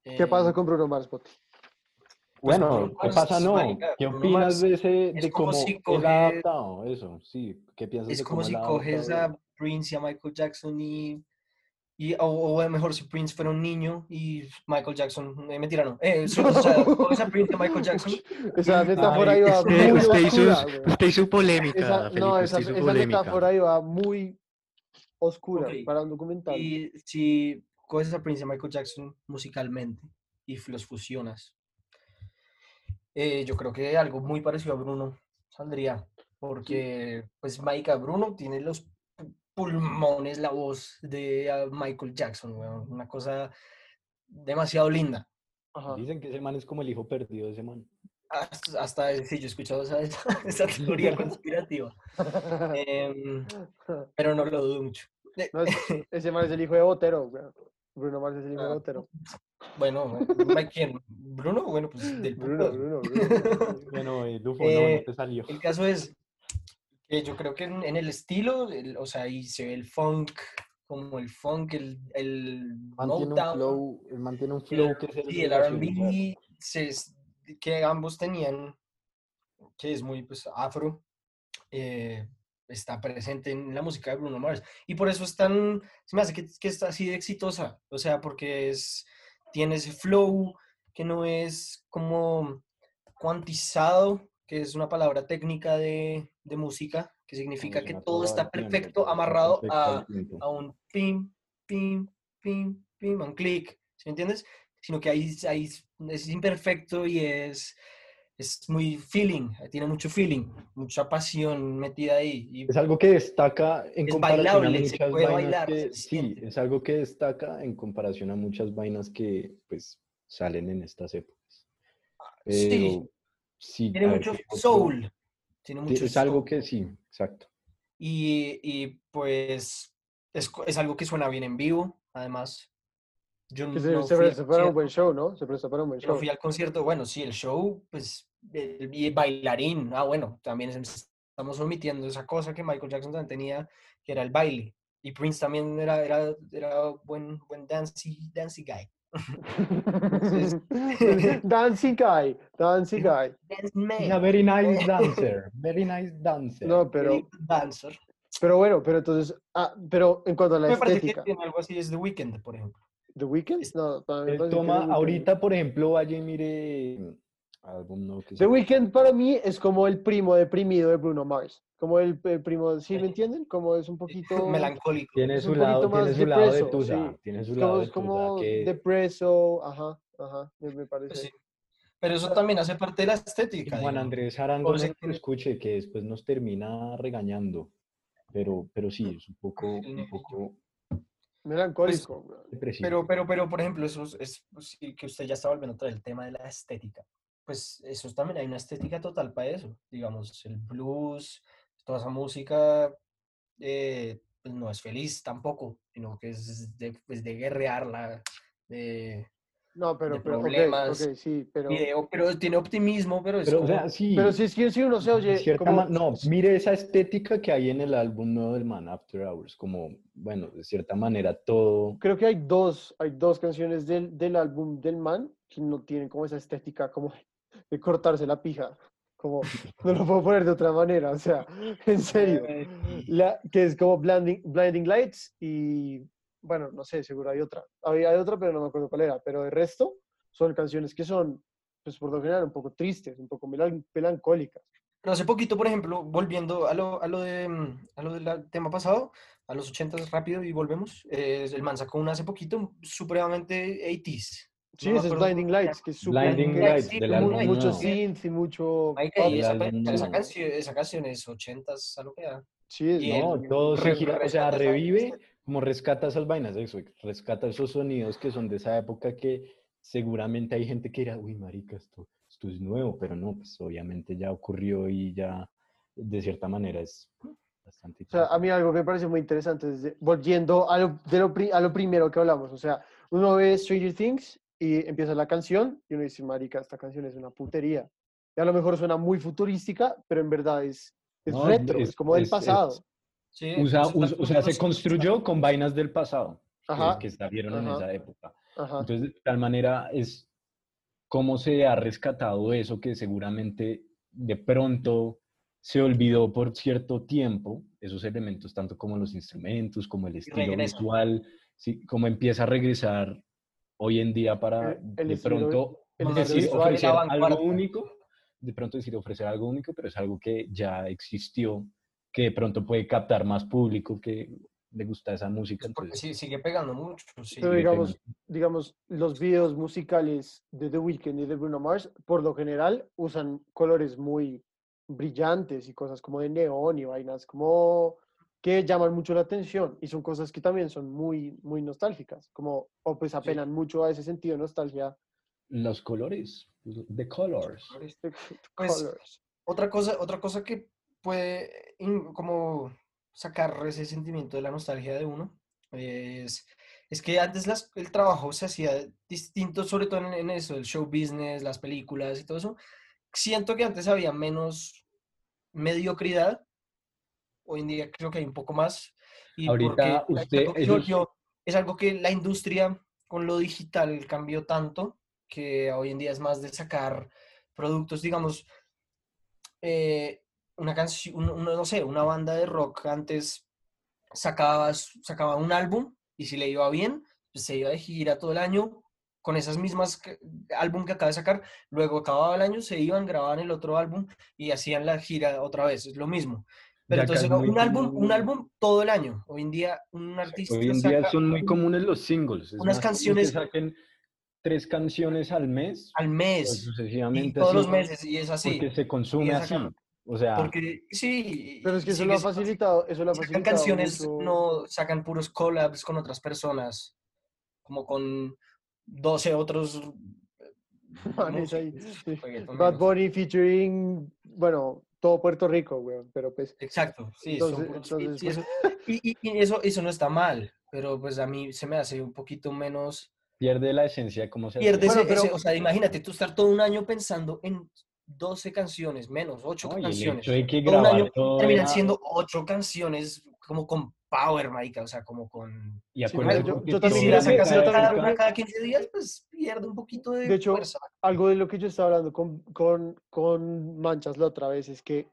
S3: ¿Qué
S4: Eh,
S3: pasa con Bruno Mars, Botti?
S4: Pues,
S2: Bueno, ¿qué pasa? No, ¿qué opinas de ese,
S4: es
S2: de
S4: como
S2: cómo
S4: si
S2: él
S4: coge-
S2: ha adaptado eso? Sí, ¿qué piensas
S4: Es
S2: de
S4: como
S2: cómo
S4: si
S2: él ha
S4: coges a Prince y a Michael Jackson y, y o, o mejor si Prince fuera un niño y Michael Jackson, eh, mentira no, eh, so- o sea, coges a Prince y a Michael Jackson
S3: Esa metáfora iba
S5: Usted,
S3: muy
S5: usted hizo,
S3: oscura, güey.
S5: usted hizo polémica,
S3: Esa,
S5: Felipe,
S3: no, esa,
S5: hizo
S3: esa
S5: polémica.
S3: metáfora iba muy oscura
S4: Ok.
S3: para un documental.
S4: y si coges a Prince y a Michael Jackson musicalmente y los fusionas, eh, yo creo que algo muy parecido a Bruno saldría, porque pues Maica Bruno tiene los pu- pulmones, la voz de ah, Michael Jackson, weón, una cosa demasiado linda.
S3: Ajá.
S2: Dicen que ese man es como el hijo perdido de ese man.
S4: Hasta, hasta sí, yo he escuchado esa, teoría conspirativa, em, pero no lo dudo mucho. Eh,
S3: No, ese man es el hijo de Botero, güey. Bruno Mars es el hijo de
S4: Ah.
S3: Botero.
S4: Bueno, ¿quién? ¿Bruno? Bueno, pues del
S3: Bruno. Bruno, Bruno.
S2: Bueno, eh, Lufo, no,
S4: Eh,
S2: no te salió.
S4: El caso es que yo creo que en, en el estilo, el- o sea, ahí se ve el funk, como el funk, el, el
S2: Mantiene un flow, él mantiene un
S4: el
S2: flow que es
S4: R&B,
S2: de
S4: el R&B, que ambos tenían, que es muy pues, afro, eh, está presente en la música de Bruno Mars. Y por eso es tan, se me hace que, que está así de exitosa, o sea, porque es, tiene ese flow que no es como cuantizado, que es una palabra técnica de, de música, que significa que todo está perfecto, amarrado a, a un pim, pim, pim, pim, a un clic, ¿sí me entiendes? Sino que ahí, ahí es imperfecto y es, es muy feeling, tiene mucho feeling, mucha pasión metida ahí. Y
S2: Es algo que destaca en comparación a
S4: bailable, se
S2: muchas
S4: puede
S2: vainas
S4: bailar,
S2: que, sí, es algo que destaca en comparación a muchas vainas que pues salen en estas épocas.
S4: sí,
S2: Pero sí,
S4: tiene
S2: a ver,
S4: mucho soul. Tiene
S2: Ti-
S4: mucho
S2: Es algo que sí, exacto.
S4: Y, y, pues es, es algo que suena bien en vivo, además. Yo
S3: Que se,
S4: no
S3: se
S4: fui al
S3: presta para un buen
S4: concierto,
S3: show, ¿no? Se presta para un buen
S4: yo no
S3: show.
S4: fui al concierto, bueno, sí, el show, pues, el, el bailarín, ah, bueno, también es- estamos omitiendo esa cosa que Michael Jackson también tenía, que era el baile. Y Prince también era, era, era buen, buen dancey, dancey guy. Entonces-
S3: Dancing guy, dancing guy.
S4: Dancing
S2: He's a
S4: man,
S2: very nice dancer, very nice dancer.
S3: No, pero,
S4: dancer.
S3: pero bueno, pero entonces, ah, pero en cuanto a la
S4: Me parece que
S3: estética,
S4: tiene algo así es The Weeknd, por ejemplo.
S3: The Weeknd, no, para mí que
S2: toma, ahorita, por ejemplo, vaya y mire mm, álbum nuevo que
S3: The. Weeknd para mí es como el primo deprimido de Bruno Mars, como el, el primo, ¿sí me entienden? Como es un poquito,
S4: Melancólico.
S2: Tiene su lado, tiene su lado de tusa,
S3: sí.
S2: tiene su lado de
S3: es como
S2: que
S3: depreso, ajá, ajá, me, me
S4: Pues
S3: parece.
S4: sí. Pero eso también hace parte de la estética.
S2: Juan. Andrés Arango no
S4: tiene-
S2: escuche, que después nos termina regañando, pero, pero sí, es un poco, un poco
S3: Melancólico. weón.
S2: depresivo.
S4: Pero, pero, pero, por ejemplo, eso es, es- pues, que usted ya está volviendo a traer el tema de la estética. Pues eso es también hay una estética total para eso. Digamos, el blues, toda esa música, eh, pues no es feliz tampoco, sino que es de, pues, de guerrearla, de,
S3: No, pero,
S4: de
S3: pero,
S4: problemas,
S3: ok, sí, pero,
S4: de- pero tiene optimismo, pero es
S2: Pero, o
S4: como-
S2: sea, sí,
S3: pero si es que si uno se
S2: de
S3: oye
S2: cierta
S3: como,
S2: no, mire esa estética que hay en el álbum nuevo del Man After Hours, como, bueno, de cierta manera todo,
S3: creo que hay dos, hay dos canciones del, del álbum del man que no tienen como esa estética como de cortarse la pija. Como, no lo puedo poner de otra manera, o sea, en serio. La, que es como Blinding, Blinding Lights y, bueno, no sé, seguro hay otra. Había hay otra, pero no me acuerdo cuál era. Pero el resto son canciones que son, pues por lo general, un poco tristes, un poco melan- melancólicas.
S4: Pero hace poquito, por ejemplo, volviendo a lo, a lo, de, mm, a lo del tema pasado, a los 80 rápido y volvemos, eh, el man sacó una hace poquito supremamente 80s.
S3: Sí,
S4: No
S3: ese es Blinding Lights, que es súper...
S2: Blinding Lights
S4: sí,
S2: del álbum
S3: Mucho
S2: nuevo.
S3: synth y mucho...
S4: Marica,
S3: pop.
S4: y esa, esa canción, esa canción es 80s, a lo que da.
S3: Sí, es
S2: No,
S4: el-
S2: todo se
S4: re-
S2: gira, o sea, revive, como rescata esas vainas, eso, rescata esos sonidos que son de esa época que seguramente hay gente que dirá, uy, marica, esto, esto es nuevo, pero no, pues obviamente ya ocurrió y ya, de cierta manera, es bastante
S3: O sea, a mí algo que me parece muy interesante es de- volviendo a lo, de lo, a lo primero que hablamos. O sea, uno ve Stranger Things y empieza la canción y uno dice, marica, esta canción es una putería. Y a lo mejor suena muy futurística, pero en verdad es, es
S2: No,
S3: retro, es,
S2: es-
S3: como del
S2: es-
S3: pasado.
S4: Sí,
S2: Usa- o sea, se construyó con vainas del pasado, que-
S3: Ajá,
S2: que salieron en
S3: ajá.
S2: esa época.
S3: Ajá.
S2: Entonces, de tal manera es cómo se ha rescatado eso que seguramente de pronto se olvidó por cierto tiempo, esos elementos, tanto como los instrumentos, como el estilo
S4: regresa.
S2: visual, ¿sí? cómo empieza a regresar hoy en día para
S3: El- el
S2: de pronto
S3: el
S2: decir, ofrecer algo único, de pronto decir ofrecer algo único, pero es algo que ya existió, que de pronto puede captar más público que le gusta esa música.
S4: Porque
S2: Entonces,
S4: sí, sigue pegando mucho. Sí.
S3: Pero digamos, digamos, los videos musicales de The Weeknd y de Bruno Mars, por lo general, usan colores muy brillantes y cosas como de neón y vainas como que llaman mucho la atención y son cosas que también son muy, muy nostálgicas, como, o pues apelan mucho a ese sentido de nostalgia.
S2: los colores, the colors.
S4: Pues,
S3: colors.
S4: Otra cosa, otra cosa que puede como sacar ese sentimiento de la nostalgia de uno es, es que antes las- el trabajo se hacía distinto, sobre todo en, en eso, el show business, las películas y todo eso. Siento que antes había menos mediocridad. Hoy en día creo que hay un poco más. Y
S2: Ahorita usted-
S4: es algo, volvió- es algo que la industria con lo digital cambió tanto que hoy en día es más de sacar productos, digamos, eh, una canción, no sé, una banda de rock antes sacaba, sacaba un álbum y si le iba bien, pues se iba de gira todo el año con esas mismas álbum que acaba de sacar, luego acababa el año, se iban, grababan el otro álbum y hacían la gira otra vez, es lo mismo. Pero
S2: Ya
S4: entonces un álbum, un álbum todo el año. Hoy en día un artista
S2: Hoy en día
S4: saca
S2: son muy
S4: un-
S2: comunes los singles. Es
S4: unas
S2: común que
S4: canciones-
S2: saquen tres canciones al mes,
S4: al
S2: pues,
S4: mes y
S2: sucesivamente.
S4: todos
S2: así,
S4: los meses y es así.
S2: Porque se consume así. O sea,
S4: Porque sí,
S3: Pero es que eso lo ha facilitado, eso lo ha
S4: sacan
S3: facilitado
S4: canciones,
S3: mucho.
S4: no sacan puros collabs con otras personas, como con 12 otros.
S3: Manes ahí, sí. Bad Bunny featuring, bueno, todo Puerto Rico, weón, pero pues,
S4: Exacto, sí, son
S3: Entonces-
S4: puros
S3: entonces,
S4: y, eso, y- y- y eso, eso no está mal, pero pues a mí se me hace un poquito menos.
S2: pierde la esencia de cómo se.
S4: Pierde
S3: Bueno,
S4: ese-
S3: pero-
S4: ese- o sea, imagínate tú estar todo un año pensando en 12 canciones, menos 8
S2: No, y el
S4: canciones. un
S2: grabar
S4: año
S2: todo
S4: terminan siendo 8 canciones como con power, marica, o sea, como con...
S2: Y
S3: Sí, yo- yo
S4: Y
S3: también
S4: si
S2: todo
S4: la
S3: creo que-
S4: sacas
S3: yo
S4: cada, cada 15 días, pues pierde un poquito de,
S3: De hecho,
S4: fuerza.
S3: algo de lo que yo estaba hablando con, con, con Manchas la otra vez es que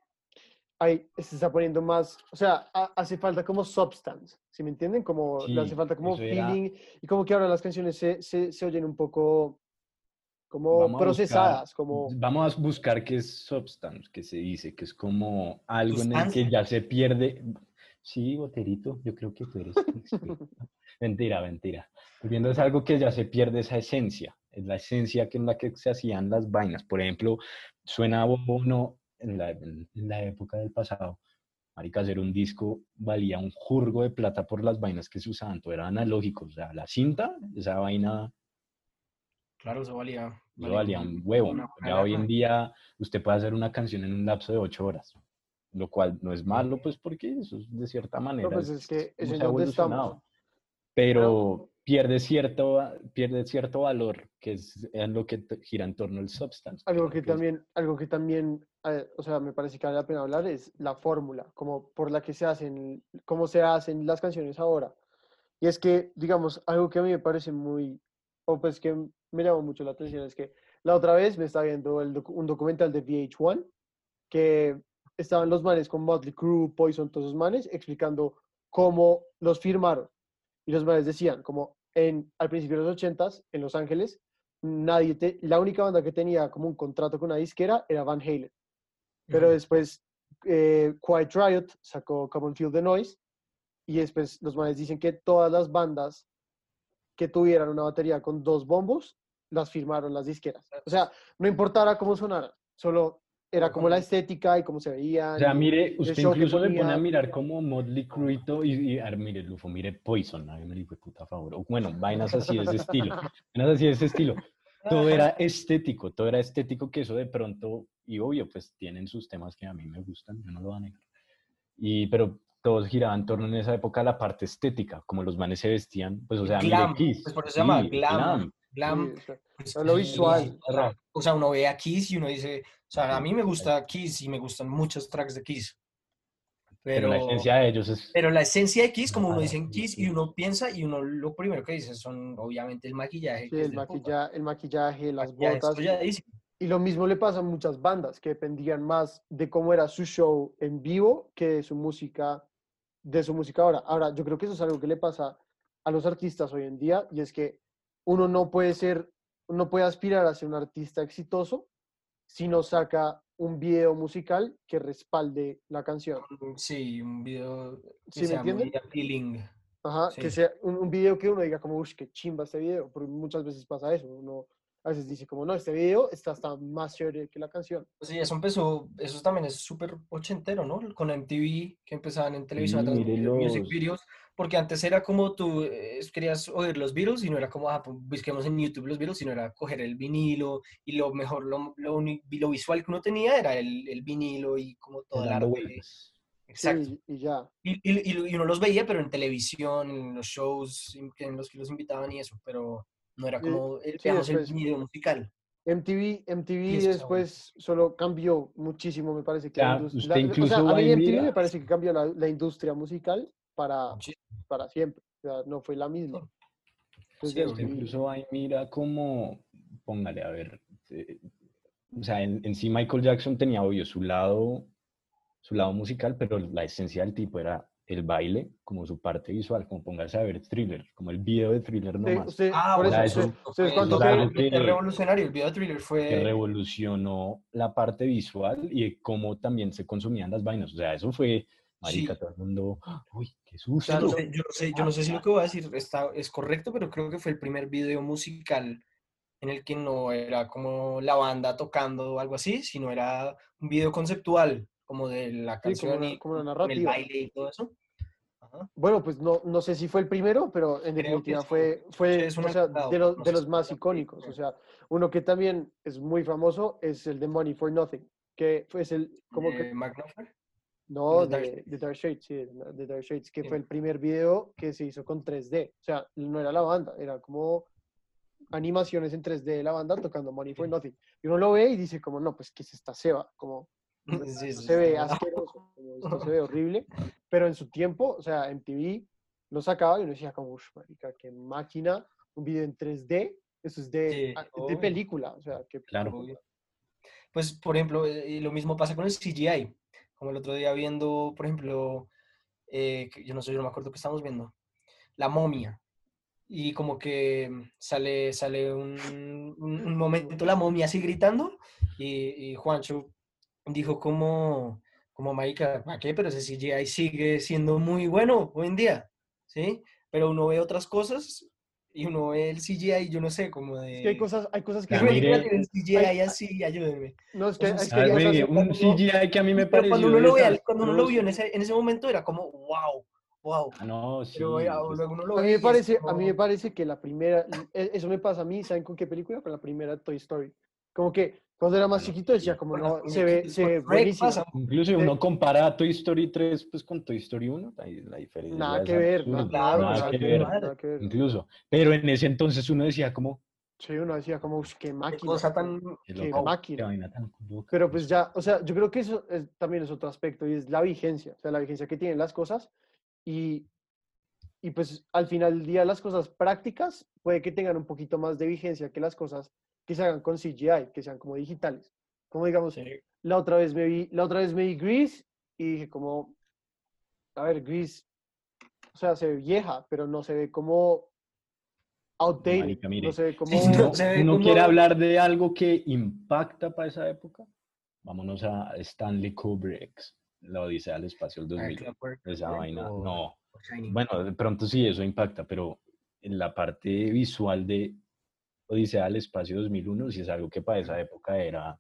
S3: hay, se está poniendo más, o sea, ha- hace falta como substance, ¿sí me entienden? Como le hace
S2: Sí,
S3: falta como
S2: eso era-
S3: feeling y como que ahora las canciones se, se, se oyen un poco como
S2: Vamos a
S3: procesadas,
S2: buscar-
S3: como...
S2: Vamos a buscar qué es substance, que se dice, que es como algo en el que
S4: Sustancia.
S2: ya se pierde. Sí, Boterito, yo creo que tú eres. mentira, mentira. Volviendo es algo que ya se pierde esa esencia, es la esencia que en la que se hacían las vainas. Por ejemplo, suena bono en la, en la época del pasado. Marica, hacer un disco valía un jurgo de plata por las vainas que se usaban, todo era analógico. O sea, la cinta, esa vaina
S4: Claro, eso valía...
S2: Eso valía un huevo. Ya hoy en día usted puede hacer una canción en un lapso de ocho horas, lo cual no es malo, pues porque eso es de cierta manera
S3: pues, es que
S2: cómo
S3: es
S2: evolucionado. Pero pierde cierto, pierde cierto valor, que es en lo que gira en torno al substance.
S3: Algo que
S2: es-
S3: también, algo que también, eh, o sea, me parece que vale la pena hablar es la fórmula, como por la que se hacen, cómo se hacen las canciones ahora. Y es que, digamos, algo que a mí me parece muy, o pues que me llamó mucho la atención es que la otra vez me estaba viendo el docu- un documental de VH1 que estaban los manes con Motley Crue, Poison, todos esos manes, explicando cómo los firmaron. Y los manes decían, como en, al principio de los 80s, en Los Ángeles, nadie te, la única banda que tenía como un contrato con una disquera era Van Halen. Pero después eh, Quiet Riot sacó Come on Feel the Noise y después los manes dicen que todas las bandas que tuvieran una batería con dos bombos las firmaron las disqueras. O sea, no importara cómo sonara, solo era como la estética y cómo se veían.
S2: O sea, mire, usted incluso le pone a mirar como Motley Crue y, y, y, a ver, mire, Lufo, mire Poison, a ver, me dijo, puta favor. O, bueno, vainas así de ese estilo. Vainas así de ese estilo. Todo era estético, todo era estético que eso de pronto, y obvio, pues tienen sus temas que a mí me gustan, yo no lo voy a negar. Y, pero todos giraban en torno en esa época a la parte estética, como los manes se vestían, pues o sea, mire
S4: Glam,
S2: Kiss.
S4: pues por eso se llama
S2: sí,
S4: glam.
S3: Sí,
S4: Glam.
S3: sea,
S4: pues,
S3: lo
S4: sí,
S3: visual.
S4: o sea, O sea, uno ve a Kiss y uno dice, o sea, a
S2: Sí,
S4: mí me gusta Kiss y me gustan muchos tracks de Kiss.
S2: pero
S4: Pero,
S2: la esencia de ellos es...
S4: pero la esencia de Kiss, como uno dice en
S2: sí,
S4: Kiss
S2: sí.
S4: y uno piensa y uno lo primero que dice son obviamente el maquillaje.
S3: sí, el, maquilla- el maquillaje, las
S4: Maquillaje
S3: botas. Y lo mismo le pasa a muchas bandas que dependían más de cómo era su show en vivo que de su música, de su música ahora. Ahora, yo creo que eso es algo que le pasa a los artistas hoy en día y es que uno no puede ser, no puede aspirar a ser un artista exitoso si no saca un video musical que respalde la canción.
S4: Sí, un video que
S3: ¿Sí me
S4: sea muy
S3: entienden?
S4: appealing.
S3: Ajá,
S4: Sí.
S3: que sea un, un video que uno diga como, uff, qué chimba este video, porque muchas veces pasa eso, uno a veces dice como, no, este video está hasta más chévere que la canción.
S4: Sí, eso empezó, eso también es súper ochentero, ¿no? Con MTV, que empezaban en televisión a
S2: Sí,
S4: transmitir
S2: mire
S4: music videos, porque antes era como tú eh, querías oír los Beatles y no era como, ah, pues busquemos en YouTube los Beatles, sino era coger el vinilo y lo mejor, lo, lo, lo visual que uno tenía era el, el vinilo y como todo el
S2: dando
S4: arte.
S2: vueltas.
S4: Exacto.
S3: Sí, y ya.
S4: Y, y- y- uno los veía, pero en televisión, en los shows en los que los invitaban y eso, pero no era
S3: Y-
S4: como, eh,
S3: sí,
S4: el
S3: después-
S4: video musical.
S3: MTV, MTV
S4: Y eso está bueno.
S3: después solo cambió muchísimo, me parece que
S2: Ya,
S3: la industria.
S2: usted
S3: la- o
S2: incluso
S3: sea, a mí MTV
S2: mira-
S3: me parece que cambió la, la industria musical para,
S4: Sí.
S3: para siempre. O sea, no fue la misma. Entonces,
S4: Sí,
S2: Incluso ahí mira como, póngale, a ver, eh, o sea, en, en sí Michael Jackson tenía, obvio, su lado, su lado musical, pero la esencia del tipo era el baile, como su parte visual, como póngase a ver Thriller, como el video de Thriller
S3: usted-
S2: nomás,
S3: usted-
S4: Ah,
S3: por
S2: bueno,
S3: eso,
S2: eso-
S3: usted- ¿ustedes
S4: fue-
S3: cuánto
S2: eso que-
S4: Es revolucionario, el video de thriller
S2: que
S4: fue...
S2: revolucionó la parte visual y de cómo también se consumían las vainas, o sea, eso fue, marica,
S4: Sí.
S2: todo el mundo, uy, qué susto.
S4: Yo no,
S3: Claro.
S4: sé, yo, no sé, yo no sé si lo que voy a decir está, es correcto, pero creo que fue el primer video musical en el que no era como la banda tocando o algo así, sino era un video conceptual, como de la
S3: Sí, como
S4: canción
S3: una-
S4: y
S3: como
S4: el baile y todo eso.
S3: Bueno, pues no, no sé si fue el primero, pero en definitiva
S4: sí.
S3: fue, fue
S4: Sí,
S3: o sea, de, los, de los más icónicos. O sea, uno que también es muy famoso es el de Money for Nothing, que fue es el, como que,
S4: Eh,
S3: no,
S4: de Dark
S3: de, Dark Shades, sí, de Dark Shades, que
S4: Sí.
S3: fue el primer video que se hizo con 3D. O sea, no era la banda, era como animaciones en 3D de la banda tocando Money for. Nothing. Y uno lo ve y dice como, no, pues, ¿qué es esta ceba? Como,
S4: Sí,
S3: esto
S4: sí,
S3: se ve asqueroso, esto se ve horrible, pero en su tiempo, o sea, MTV lo sacaba y uno decía como, uff, marica, qué máquina, un video en 3D, eso es de,
S4: Sí,
S3: ah, de película, o sea, que
S2: Claro.
S4: Obvio. Pues, por ejemplo, eh, y lo mismo pasa con el CGI. Como el otro día viendo, por ejemplo, eh, yo no sé, yo no me acuerdo qué estamos viendo. La momia. Y como que sale, sale un, un- un momento la momia así gritando y, y Juancho dijo como, como marica, ¿para qué? Pero ese CGI sigue siendo muy bueno hoy en día, ¿sí? Pero uno ve otras cosas y uno ve el CGI, yo no sé, como de...
S3: es que hay cosas, hay cosas que...
S2: Ya,
S4: ¿Qué
S3: son-
S2: mire.
S4: película tiene CGI así? Ayúdenme.
S3: no, es que,
S4: o sea,
S3: es que
S2: ver, un
S3: no-
S2: CGI que a mí me
S4: Pero
S2: pareció
S4: cuando uno lo, ve, al- cuando uno lo vio en ese, en ese momento era como, wow, wow.
S2: Ah, no, sí.
S4: Pero ya,
S2: pues,
S4: luego uno lo
S3: A mí, me parece, a mí me parece que la primera, e- eso me pasa a mí, ¿saben con qué película? Con la primera Toy Story. Como que cuando era más chiquito decía como, no, se ve, se ve buenísimo.
S4: pasa
S2: Incluso uno compara Toy Story 3 pues, con Toy Story 1, ahí la diferencia
S3: Nada que ver,
S2: absurda,
S3: no,
S4: Claro,
S2: nada que
S4: qué
S2: ver,
S4: madre.
S3: nada que ver.
S2: incluso. Pero en ese entonces uno decía como,
S3: Sí, uno decía como, "Ush, qué
S4: Qué
S3: máquina.
S4: cosa tan...
S2: qué
S3: Qué máquina.
S2: qué tan.
S3: Pero pues ya, o sea, yo creo que eso es- también es otro aspecto y es la vigencia, o sea, la vigencia que tienen las cosas y, y pues al final del día las cosas prácticas puede que tengan un poquito más de vigencia que las cosas que se hagan con CGI, que sean como digitales. Como digamos, la otra vez me vi, la otra vez me vi Grease y dije como, a ver, Grease, o sea, se ve vieja, pero no se ve como outdated,
S2: marica, mire.
S3: no se ve como...
S4: Sí, no, se ve
S2: uno
S4: como-
S2: quiere hablar de algo que impacta para esa época. Vámonos a Stanley Kubrick, la Odisea del Espacio del
S4: Ah,
S2: 2000.
S4: Clockwork
S2: Esa vaina, no. Bueno, de pronto sí, eso impacta, pero en la parte visual de Odisea del Espacio 2001 sí es algo que para esa época era...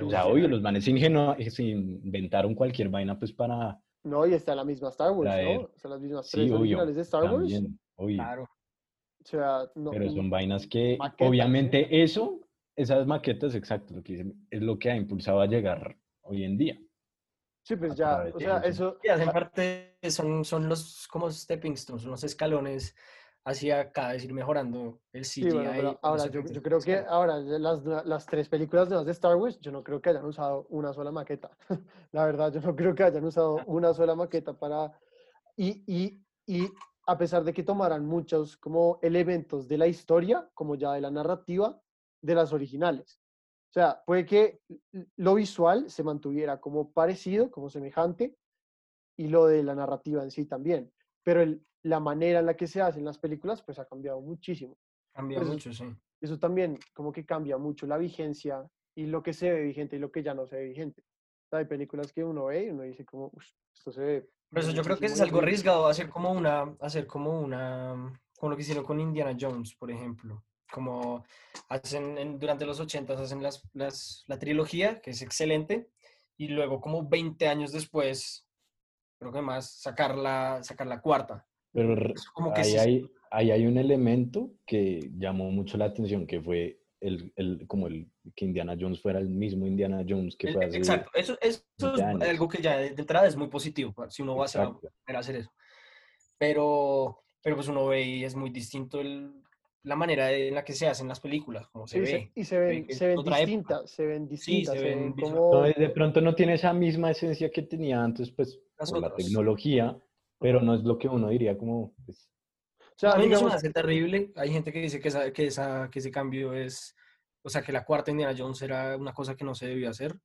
S2: O sea, obvio, los manes se, ingenu- se inventaron cualquier vaina pues para...
S3: No, y está la misma Star Wars,
S2: Traer-
S3: ¿no? O sea, las mismas
S2: Sí,
S3: tres
S2: obvio,
S3: originales de Star Wars.
S2: también, obvio.
S4: Claro.
S3: O sea, no,
S2: Pero son vainas que,
S3: Maquetas,
S2: obviamente, eso, esas maquetas, exacto, lo que dicen, es lo que ha impulsado a llegar hoy en día.
S3: sí, pues ya, o sea,
S2: eso.
S4: Sí, hacen parte, son, son los como stepping stones, son los escalones hacia cada vez ir mejorando el CGI.
S3: sí, bueno, pero ahora yo, yo creo que ahora las, las tres películas nuevas de Star Wars, yo no creo que hayan usado una sola maqueta. La verdad, yo no creo que hayan usado una sola maqueta para... Y, y, y a pesar de que tomaran muchos como elementos de la historia, como ya de la narrativa, de las originales. O sea, puede que lo visual se mantuviera como parecido, como semejante, y lo de la narrativa en sí también. Pero el- la manera en la que se hacen las películas, pues ha cambiado muchísimo.
S4: Cambia
S3: pues,
S4: mucho, sí.
S3: Eso también como que cambia mucho la vigencia y lo que se ve vigente y lo que ya no se ve vigente. O sea, hay películas que uno ve y uno dice como, "Ush, esto se ve...
S4: Por eso yo creo que es algo
S3: mejor".
S4: arriesgado hacer como una, hacer como una, como lo que hicieron con Indiana Jones, por ejemplo. Como hacen en- durante los 80 hacen las, las, la trilogía, que es excelente, y luego como 20 años después, creo que más, sacar la, sacar la cuarta.
S2: Pero
S4: como que
S2: ahí,
S4: sí-
S2: hay, ahí hay un elemento que llamó mucho la atención, que fue el, el, como el que Indiana Jones fuera el mismo Indiana Jones que
S4: El-
S2: fue hace...
S4: Exacto, eso, eso es
S2: 20 años.
S4: algo que ya de de entrada es muy positivo, si uno va a hacer,
S2: Exacto.
S4: a hacer eso. Pero, pero pues uno ve y es muy distinto el, la manera de- en la que se hacen las películas, como se
S3: Sí,
S4: ve.
S3: y se ven,
S4: es
S3: se ven distintas, se ven distintas,
S4: se
S3: se
S4: ven
S3: ven como...
S2: No, de pronto no tiene esa misma esencia que tenía antes, pues por la tecnología, pero no es lo que uno diría como, pues,
S3: O sea,
S4: a mí
S3: digamos,
S4: me hace terrible. Hay gente que dice que, esa, que, esa, que ese cambio es, o sea, que la cuarta Indiana Jones era una cosa que no se debió hacer.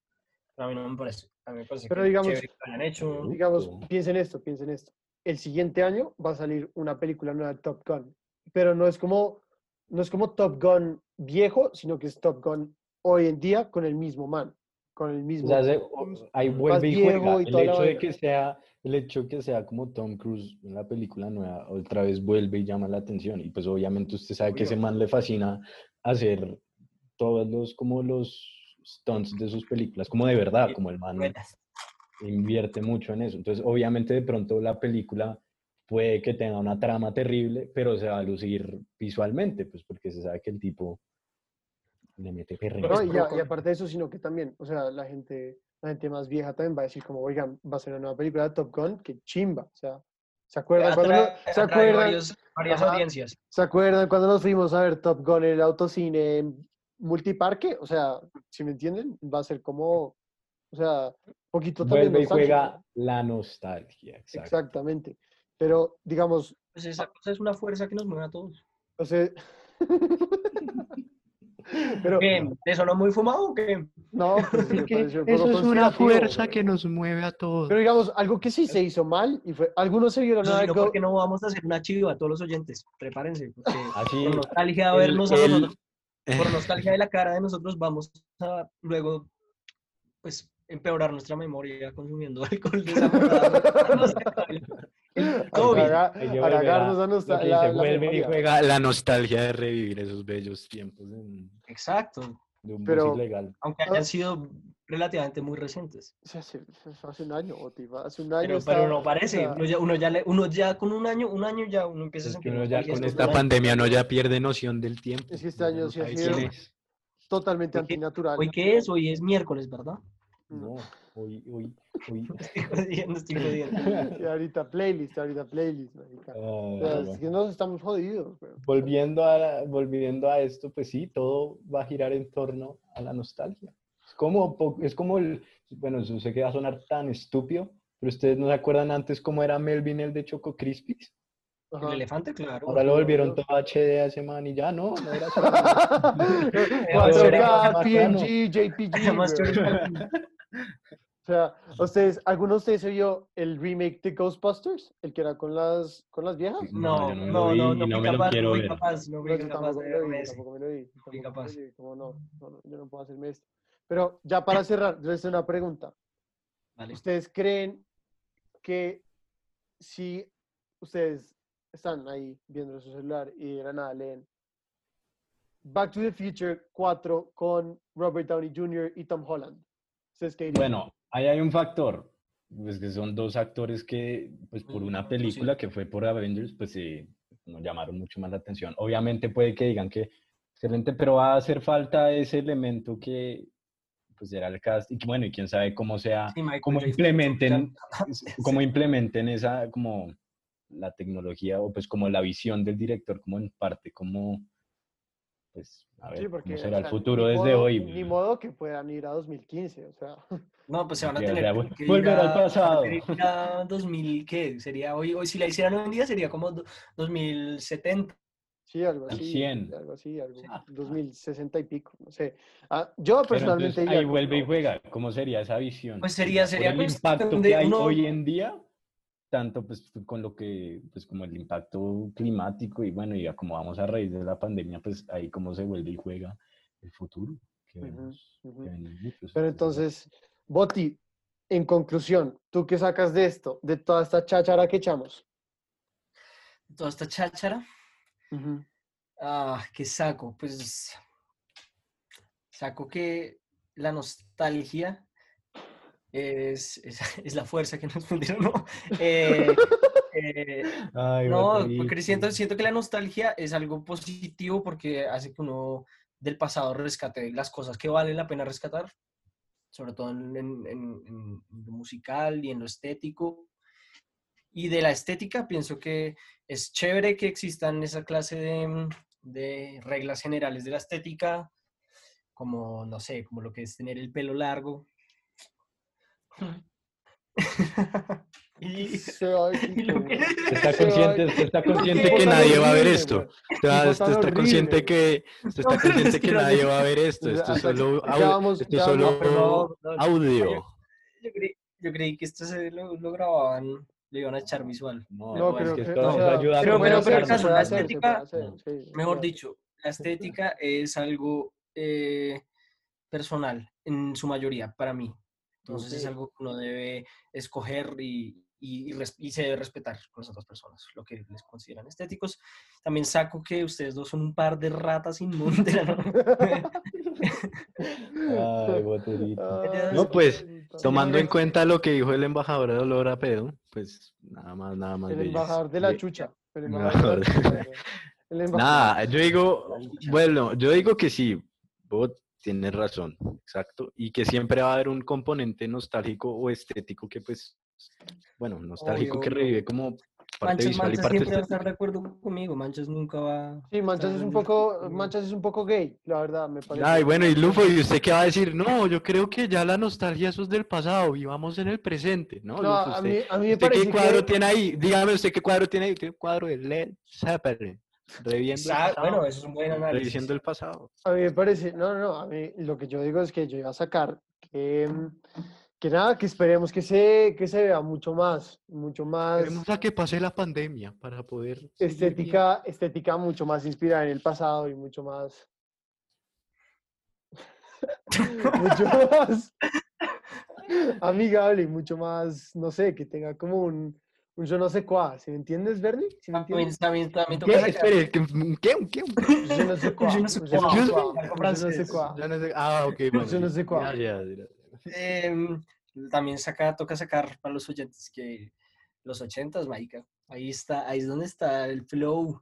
S4: Pero a mí no me parece. A mí me parece
S3: Pero
S4: que
S3: digamos-
S4: que lo hayan hecho.
S3: digamos, piensen esto, piensen esto. El siguiente año va a salir una película nueva de Top Gun, pero no es como, no es como Top Gun viejo, sino que es Top Gun hoy en día con el mismo man, con el
S2: o
S3: mismo.
S2: sea, se- o- ahí vuelve y juega.
S3: y
S2: El hecho de que sea, el hecho que sea como Tom Cruise en la película nueva, otra vez vuelve y llama la atención. Y pues obviamente usted sabe que ese
S3: Obvio.
S2: man le fascina hacer todos los, como los stunts de sus películas, como de verdad, como el man
S4: Buenas.
S2: invierte mucho en eso. Entonces, obviamente, de pronto la película puede que tenga una trama terrible, pero se va a lucir visualmente, pues porque se sabe que el tipo le mete perreo.
S3: No, y, a- y aparte de eso, sino que también, o sea, la gente, la gente más vieja también va a decir como, oigan, va a ser una nueva película de Top Gun, que chimba, o sea, ¿se acuerdan cuando, ¿se acuerdan,
S4: varios- varias
S3: Ajá.
S4: audiencias.
S3: ¿se acuerdan cuando nos fuimos a ver Top Gun en el autocine multiparque? O sea, si me entienden, va a ser como, o sea, un poquito también
S2: Vuelve y juega la nostalgia. Exacto.
S3: Exactamente. Pero, digamos,
S4: Pues esa cosa es una fuerza que nos mueve a todos.
S3: o sea... Pero,
S4: ¿Qué? ¿Te sonó muy fumado o qué?
S3: no, pues,
S5: que eso es una fuerza
S3: pero-
S5: que nos mueve a todos.
S3: Pero digamos, algo que sí se hizo mal, y fue, algunos se vieron
S4: No,
S3: a Go-
S4: porque no vamos a hacer una chiva a todos los oyentes. Prepárense. Porque
S2: Así,
S4: por nostalgia de
S2: el-
S4: vernos a
S2: el-
S4: nosotros, por nostalgia de la cara de nosotros, vamos a luego, pues, empeorar nuestra memoria consumiendo alcohol. El COVID.
S3: a la-
S2: vuelve y juega la nostalgia de revivir esos bellos tiempos en-
S4: Exacto.
S2: de un
S3: Pero-.
S4: Aunque hayan sido relativamente muy recientes.
S3: Sí, Hace, hace un año, Otiva, hace un año.
S4: Pero,
S3: estaba-
S4: pero no parece. Uno ya, uno, ya le- uno ya con un año, un año ya uno empieza a
S2: Es
S4: sentir
S2: uno ya con esta pandemia no ya pierde noción del tiempo.
S3: Es que este año
S2: no
S3: sí ha sido- totalmente
S4: ¿Hoy qué-
S3: antinatural.
S4: ¿Hoy qué es? Hoy es miércoles, ¿verdad?
S2: No, hoy, hoy, hoy.
S4: Estoy jodiendo, estoy jodiendo.
S3: Y ahorita playlist, ahorita playlist. marica. O sea,
S2: Ah,
S3: es
S2: bueno.
S3: que nos estamos jodidos.
S2: Volviendo a, volviendo a esto, pues sí, todo va a girar en torno a la nostalgia. Es como, es como el, bueno, eso sé que va a sonar tan estúpido, pero ustedes no se acuerdan antes cómo era Melvin el de Choco Crispies.
S4: El
S3: Ajá.
S4: elefante, claro.
S2: Ahora lo volvieron todo HD a ese man y ya no, no era así.
S3: 4K,
S2: bacano.
S3: PNG, JPG. Sea, ¿ustedes, ¿alguno de ustedes vio el remake de Ghostbusters? ¿El que era con las, con las viejas?
S4: No, no,
S2: me
S4: no, no, no,
S2: no
S4: fui
S2: me lo
S4: capaz,
S2: quiero
S4: no fui
S2: ver.
S4: capaz, no fui
S3: No,
S4: capaz
S3: tampoco
S4: de
S3: me lo
S4: verme
S3: vi,
S4: ese.
S3: tampoco me lo vi. tampoco me
S4: capaz.
S3: como no, no, no, yo no puedo hacerme esto. Pero ya para cerrar, yo les una pregunta.
S4: Vale.
S3: ¿Ustedes creen que si ustedes están ahí viendo su celular y de la nada leen Back to the Future 4 con Robert Downey Jr. y Tom Holland? ¿Ustedes qué dirían?
S2: Bueno, ahí hay un factor, pues que son dos actores que, pues por una película que fue por Avengers, pues sí, nos llamaron mucho más la atención. Obviamente puede que digan que excelente, pero va a hacer falta ese elemento que, pues era el cast, y bueno, y quién sabe cómo sea,
S4: Sí,
S2: cómo implementen, cómo implementen esa, como la tecnología, o pues como la visión del director, como en parte, como, pues, a ver,
S3: Sí, porque,
S2: cómo
S3: o
S2: será el
S3: sea,
S2: futuro desde
S3: modo-
S2: hoy.
S3: Ni modo que puedan ir a 2015, o sea.
S4: No, pues se van a tener
S2: sea, vol-
S4: que
S2: volver
S4: ir
S2: al
S4: a-
S2: pasado.
S4: a 2000, ¿qué? Sería hoy, hoy si la hicieran hoy en día sería como do- 2070.
S3: Sí, algo
S2: Al
S3: así.
S2: 100.
S3: Algo así, algo.
S4: Sí.
S3: 2060 y pico, no sé. Ah, yo
S2: Pero
S3: personalmente
S2: entonces,
S3: diría
S2: ahí
S3: como
S2: vuelve y juega. ¿Cómo sería esa visión?
S4: Pues sería-
S2: Por
S4: sería
S2: el
S4: cuestión
S2: impacto que hay
S4: uno-
S2: hoy en día, tanto pues con lo que, pues como el impacto climático y bueno, y como vamos a raíz de la pandemia, pues ahí cómo se vuelve y juega el futuro. que
S3: Ujú,
S2: vemos-
S3: ujú.
S2: que vemos muchos.
S3: Pero entonces, Boti, en conclusión, ¿tú qué sacas de esto, de toda esta cháchara que echamos?
S4: Toda esta cháchara. Ah, ¿qué saco? Pues saco que la nostalgia es, es, es la fuerza que nos fundieron, ¿no? Eh, eh,
S2: Ay,
S4: no, porque siento, siento que la nostalgia es algo positivo porque hace que uno del pasado rescate las cosas que valen la pena rescatar, sobre todo en, en- en- en lo musical y en lo estético. Y de la estética pienso que es chévere que existan esa clase de, de reglas generales de la estética, como, no sé, como lo que es tener el pelo largo. y,
S3: Se va de
S4: y lo
S3: Kiko,
S4: que-
S3: güey.
S2: Usted está consciente, usted está consciente que nadie va a ver esto. Usted, está consciente que está
S4: pero es
S2: consciente
S4: que
S2: nadie va a ver esto. Esto es solo, es
S4: pero
S2: audio.
S4: yo, creí, yo creí que esto se lo, lo grababan, lo iban a echar visual.
S2: No,
S3: No,
S2: es
S3: creo
S2: que
S3: que
S2: esto
S3: o
S2: nos
S3: sea,
S2: ayuda a
S4: pero-
S3: puede
S4: pero-
S3: hacer,
S4: pero la
S3: hacer,
S4: estética-
S3: hacer, sí,
S4: Mejor
S3: claro.
S4: dicho, la estética es algo eh, personal en su mayoría para mí. Entonces es
S3: Ok.
S4: algo que uno debe escoger y, y, y res- y se debe respetar con las otras personas, lo que les consideran estéticos. También saco que ustedes dos son un par de ratas inmundas. ¿no?
S2: Ay, No, pues. Tomando en cuenta lo que dijo el embajador de Olor a Pedo, pues nada más, nada más.
S3: El embajador de la chucha. El
S2: Embajador
S3: embajador de la chucha. güey. El embajador.
S2: Nada, yo digo, bueno, yo digo que sí, vos tienes razón, exacto, y que siempre va a haber un componente nostálgico o estético que pues, bueno, nostálgico
S4: Obvio,
S2: que revive como parte
S4: Manchas,
S2: visual y
S4: Manchas
S2: parte
S4: siempre va a estar de acuerdo conmigo. Manchas nunca va.
S3: Sí, Manchas es un poco, Manchas es un poco gay, la verdad, me parece.
S2: Ay, bueno, y Lufo, ¿y usted qué va a decir? No, yo creo que ya la nostalgia eso es del pasado, vivamos en el presente, ¿no?
S3: No,
S2: Lufo,
S3: a
S2: usted-
S3: mí, a mí me
S2: ¿Usted
S3: parece
S2: qué cuadro
S3: que...
S2: tiene ahí? Dígame usted qué cuadro tiene ahí. Tiene un cuadro de Led Zeppelin. Reviendo el
S4: Sa-
S2: pasado.
S4: bueno, eso es un buen análisis.
S2: El pasado.
S3: A mí me parece, no, no, no, a mí lo que yo digo es que yo iba a sacar que, que nada, que esperemos que se, que se vea mucho más, mucho más
S2: Esperemos a que pase la pandemia para poder.
S3: estética, estética mucho más inspirada en el pasado y mucho más, mucho más amigable y mucho más, no sé, que tenga como un, un yo no sé cuál, ¿sí me entiendes, Bernie? ¿Sí me
S4: También,
S3: entiendes?
S4: también, también
S2: ¿Qué?
S4: toca sacar-
S2: Espere, ¿qué? ¿un ¿qué? ¿Un ¿qué? qué?
S3: Je ne quoi.
S4: sais
S2: Excuse
S3: quoi,
S4: me.
S3: un je ne sais
S4: Francés.
S3: quoi.
S2: Ya no sé- Ah, ok.
S3: Yo no sé cuál.
S2: Ya, ya, ya.
S4: Em, también saca, toca sacar para los oyentes que los ochentas, marica. Ahí está, ahí es donde está el flow.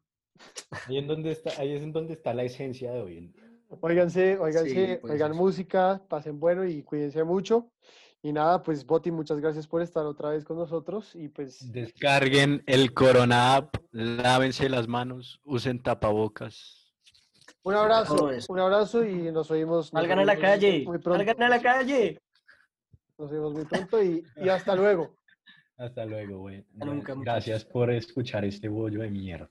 S2: Ahí, en donde está, ahí es en donde está la esencia de hoy en día.
S3: Óiganse, óiganse,
S4: Sí,
S3: oigan
S4: ser.
S3: música, pasen bueno y cuídense mucho. Y nada, pues Boti, muchas gracias por estar otra vez con nosotros y pues
S2: Descarguen el Corona App, lávense las manos, usen tapabocas.
S3: un abrazo, un abrazo y nos oímos.
S4: Salgan a la calle,
S3: Muy pronto.
S4: salgan a la calle.
S3: Nos vemos muy pronto y, y hasta luego.
S2: Hasta luego, güey. Gracias por escuchar este bollo de mierda.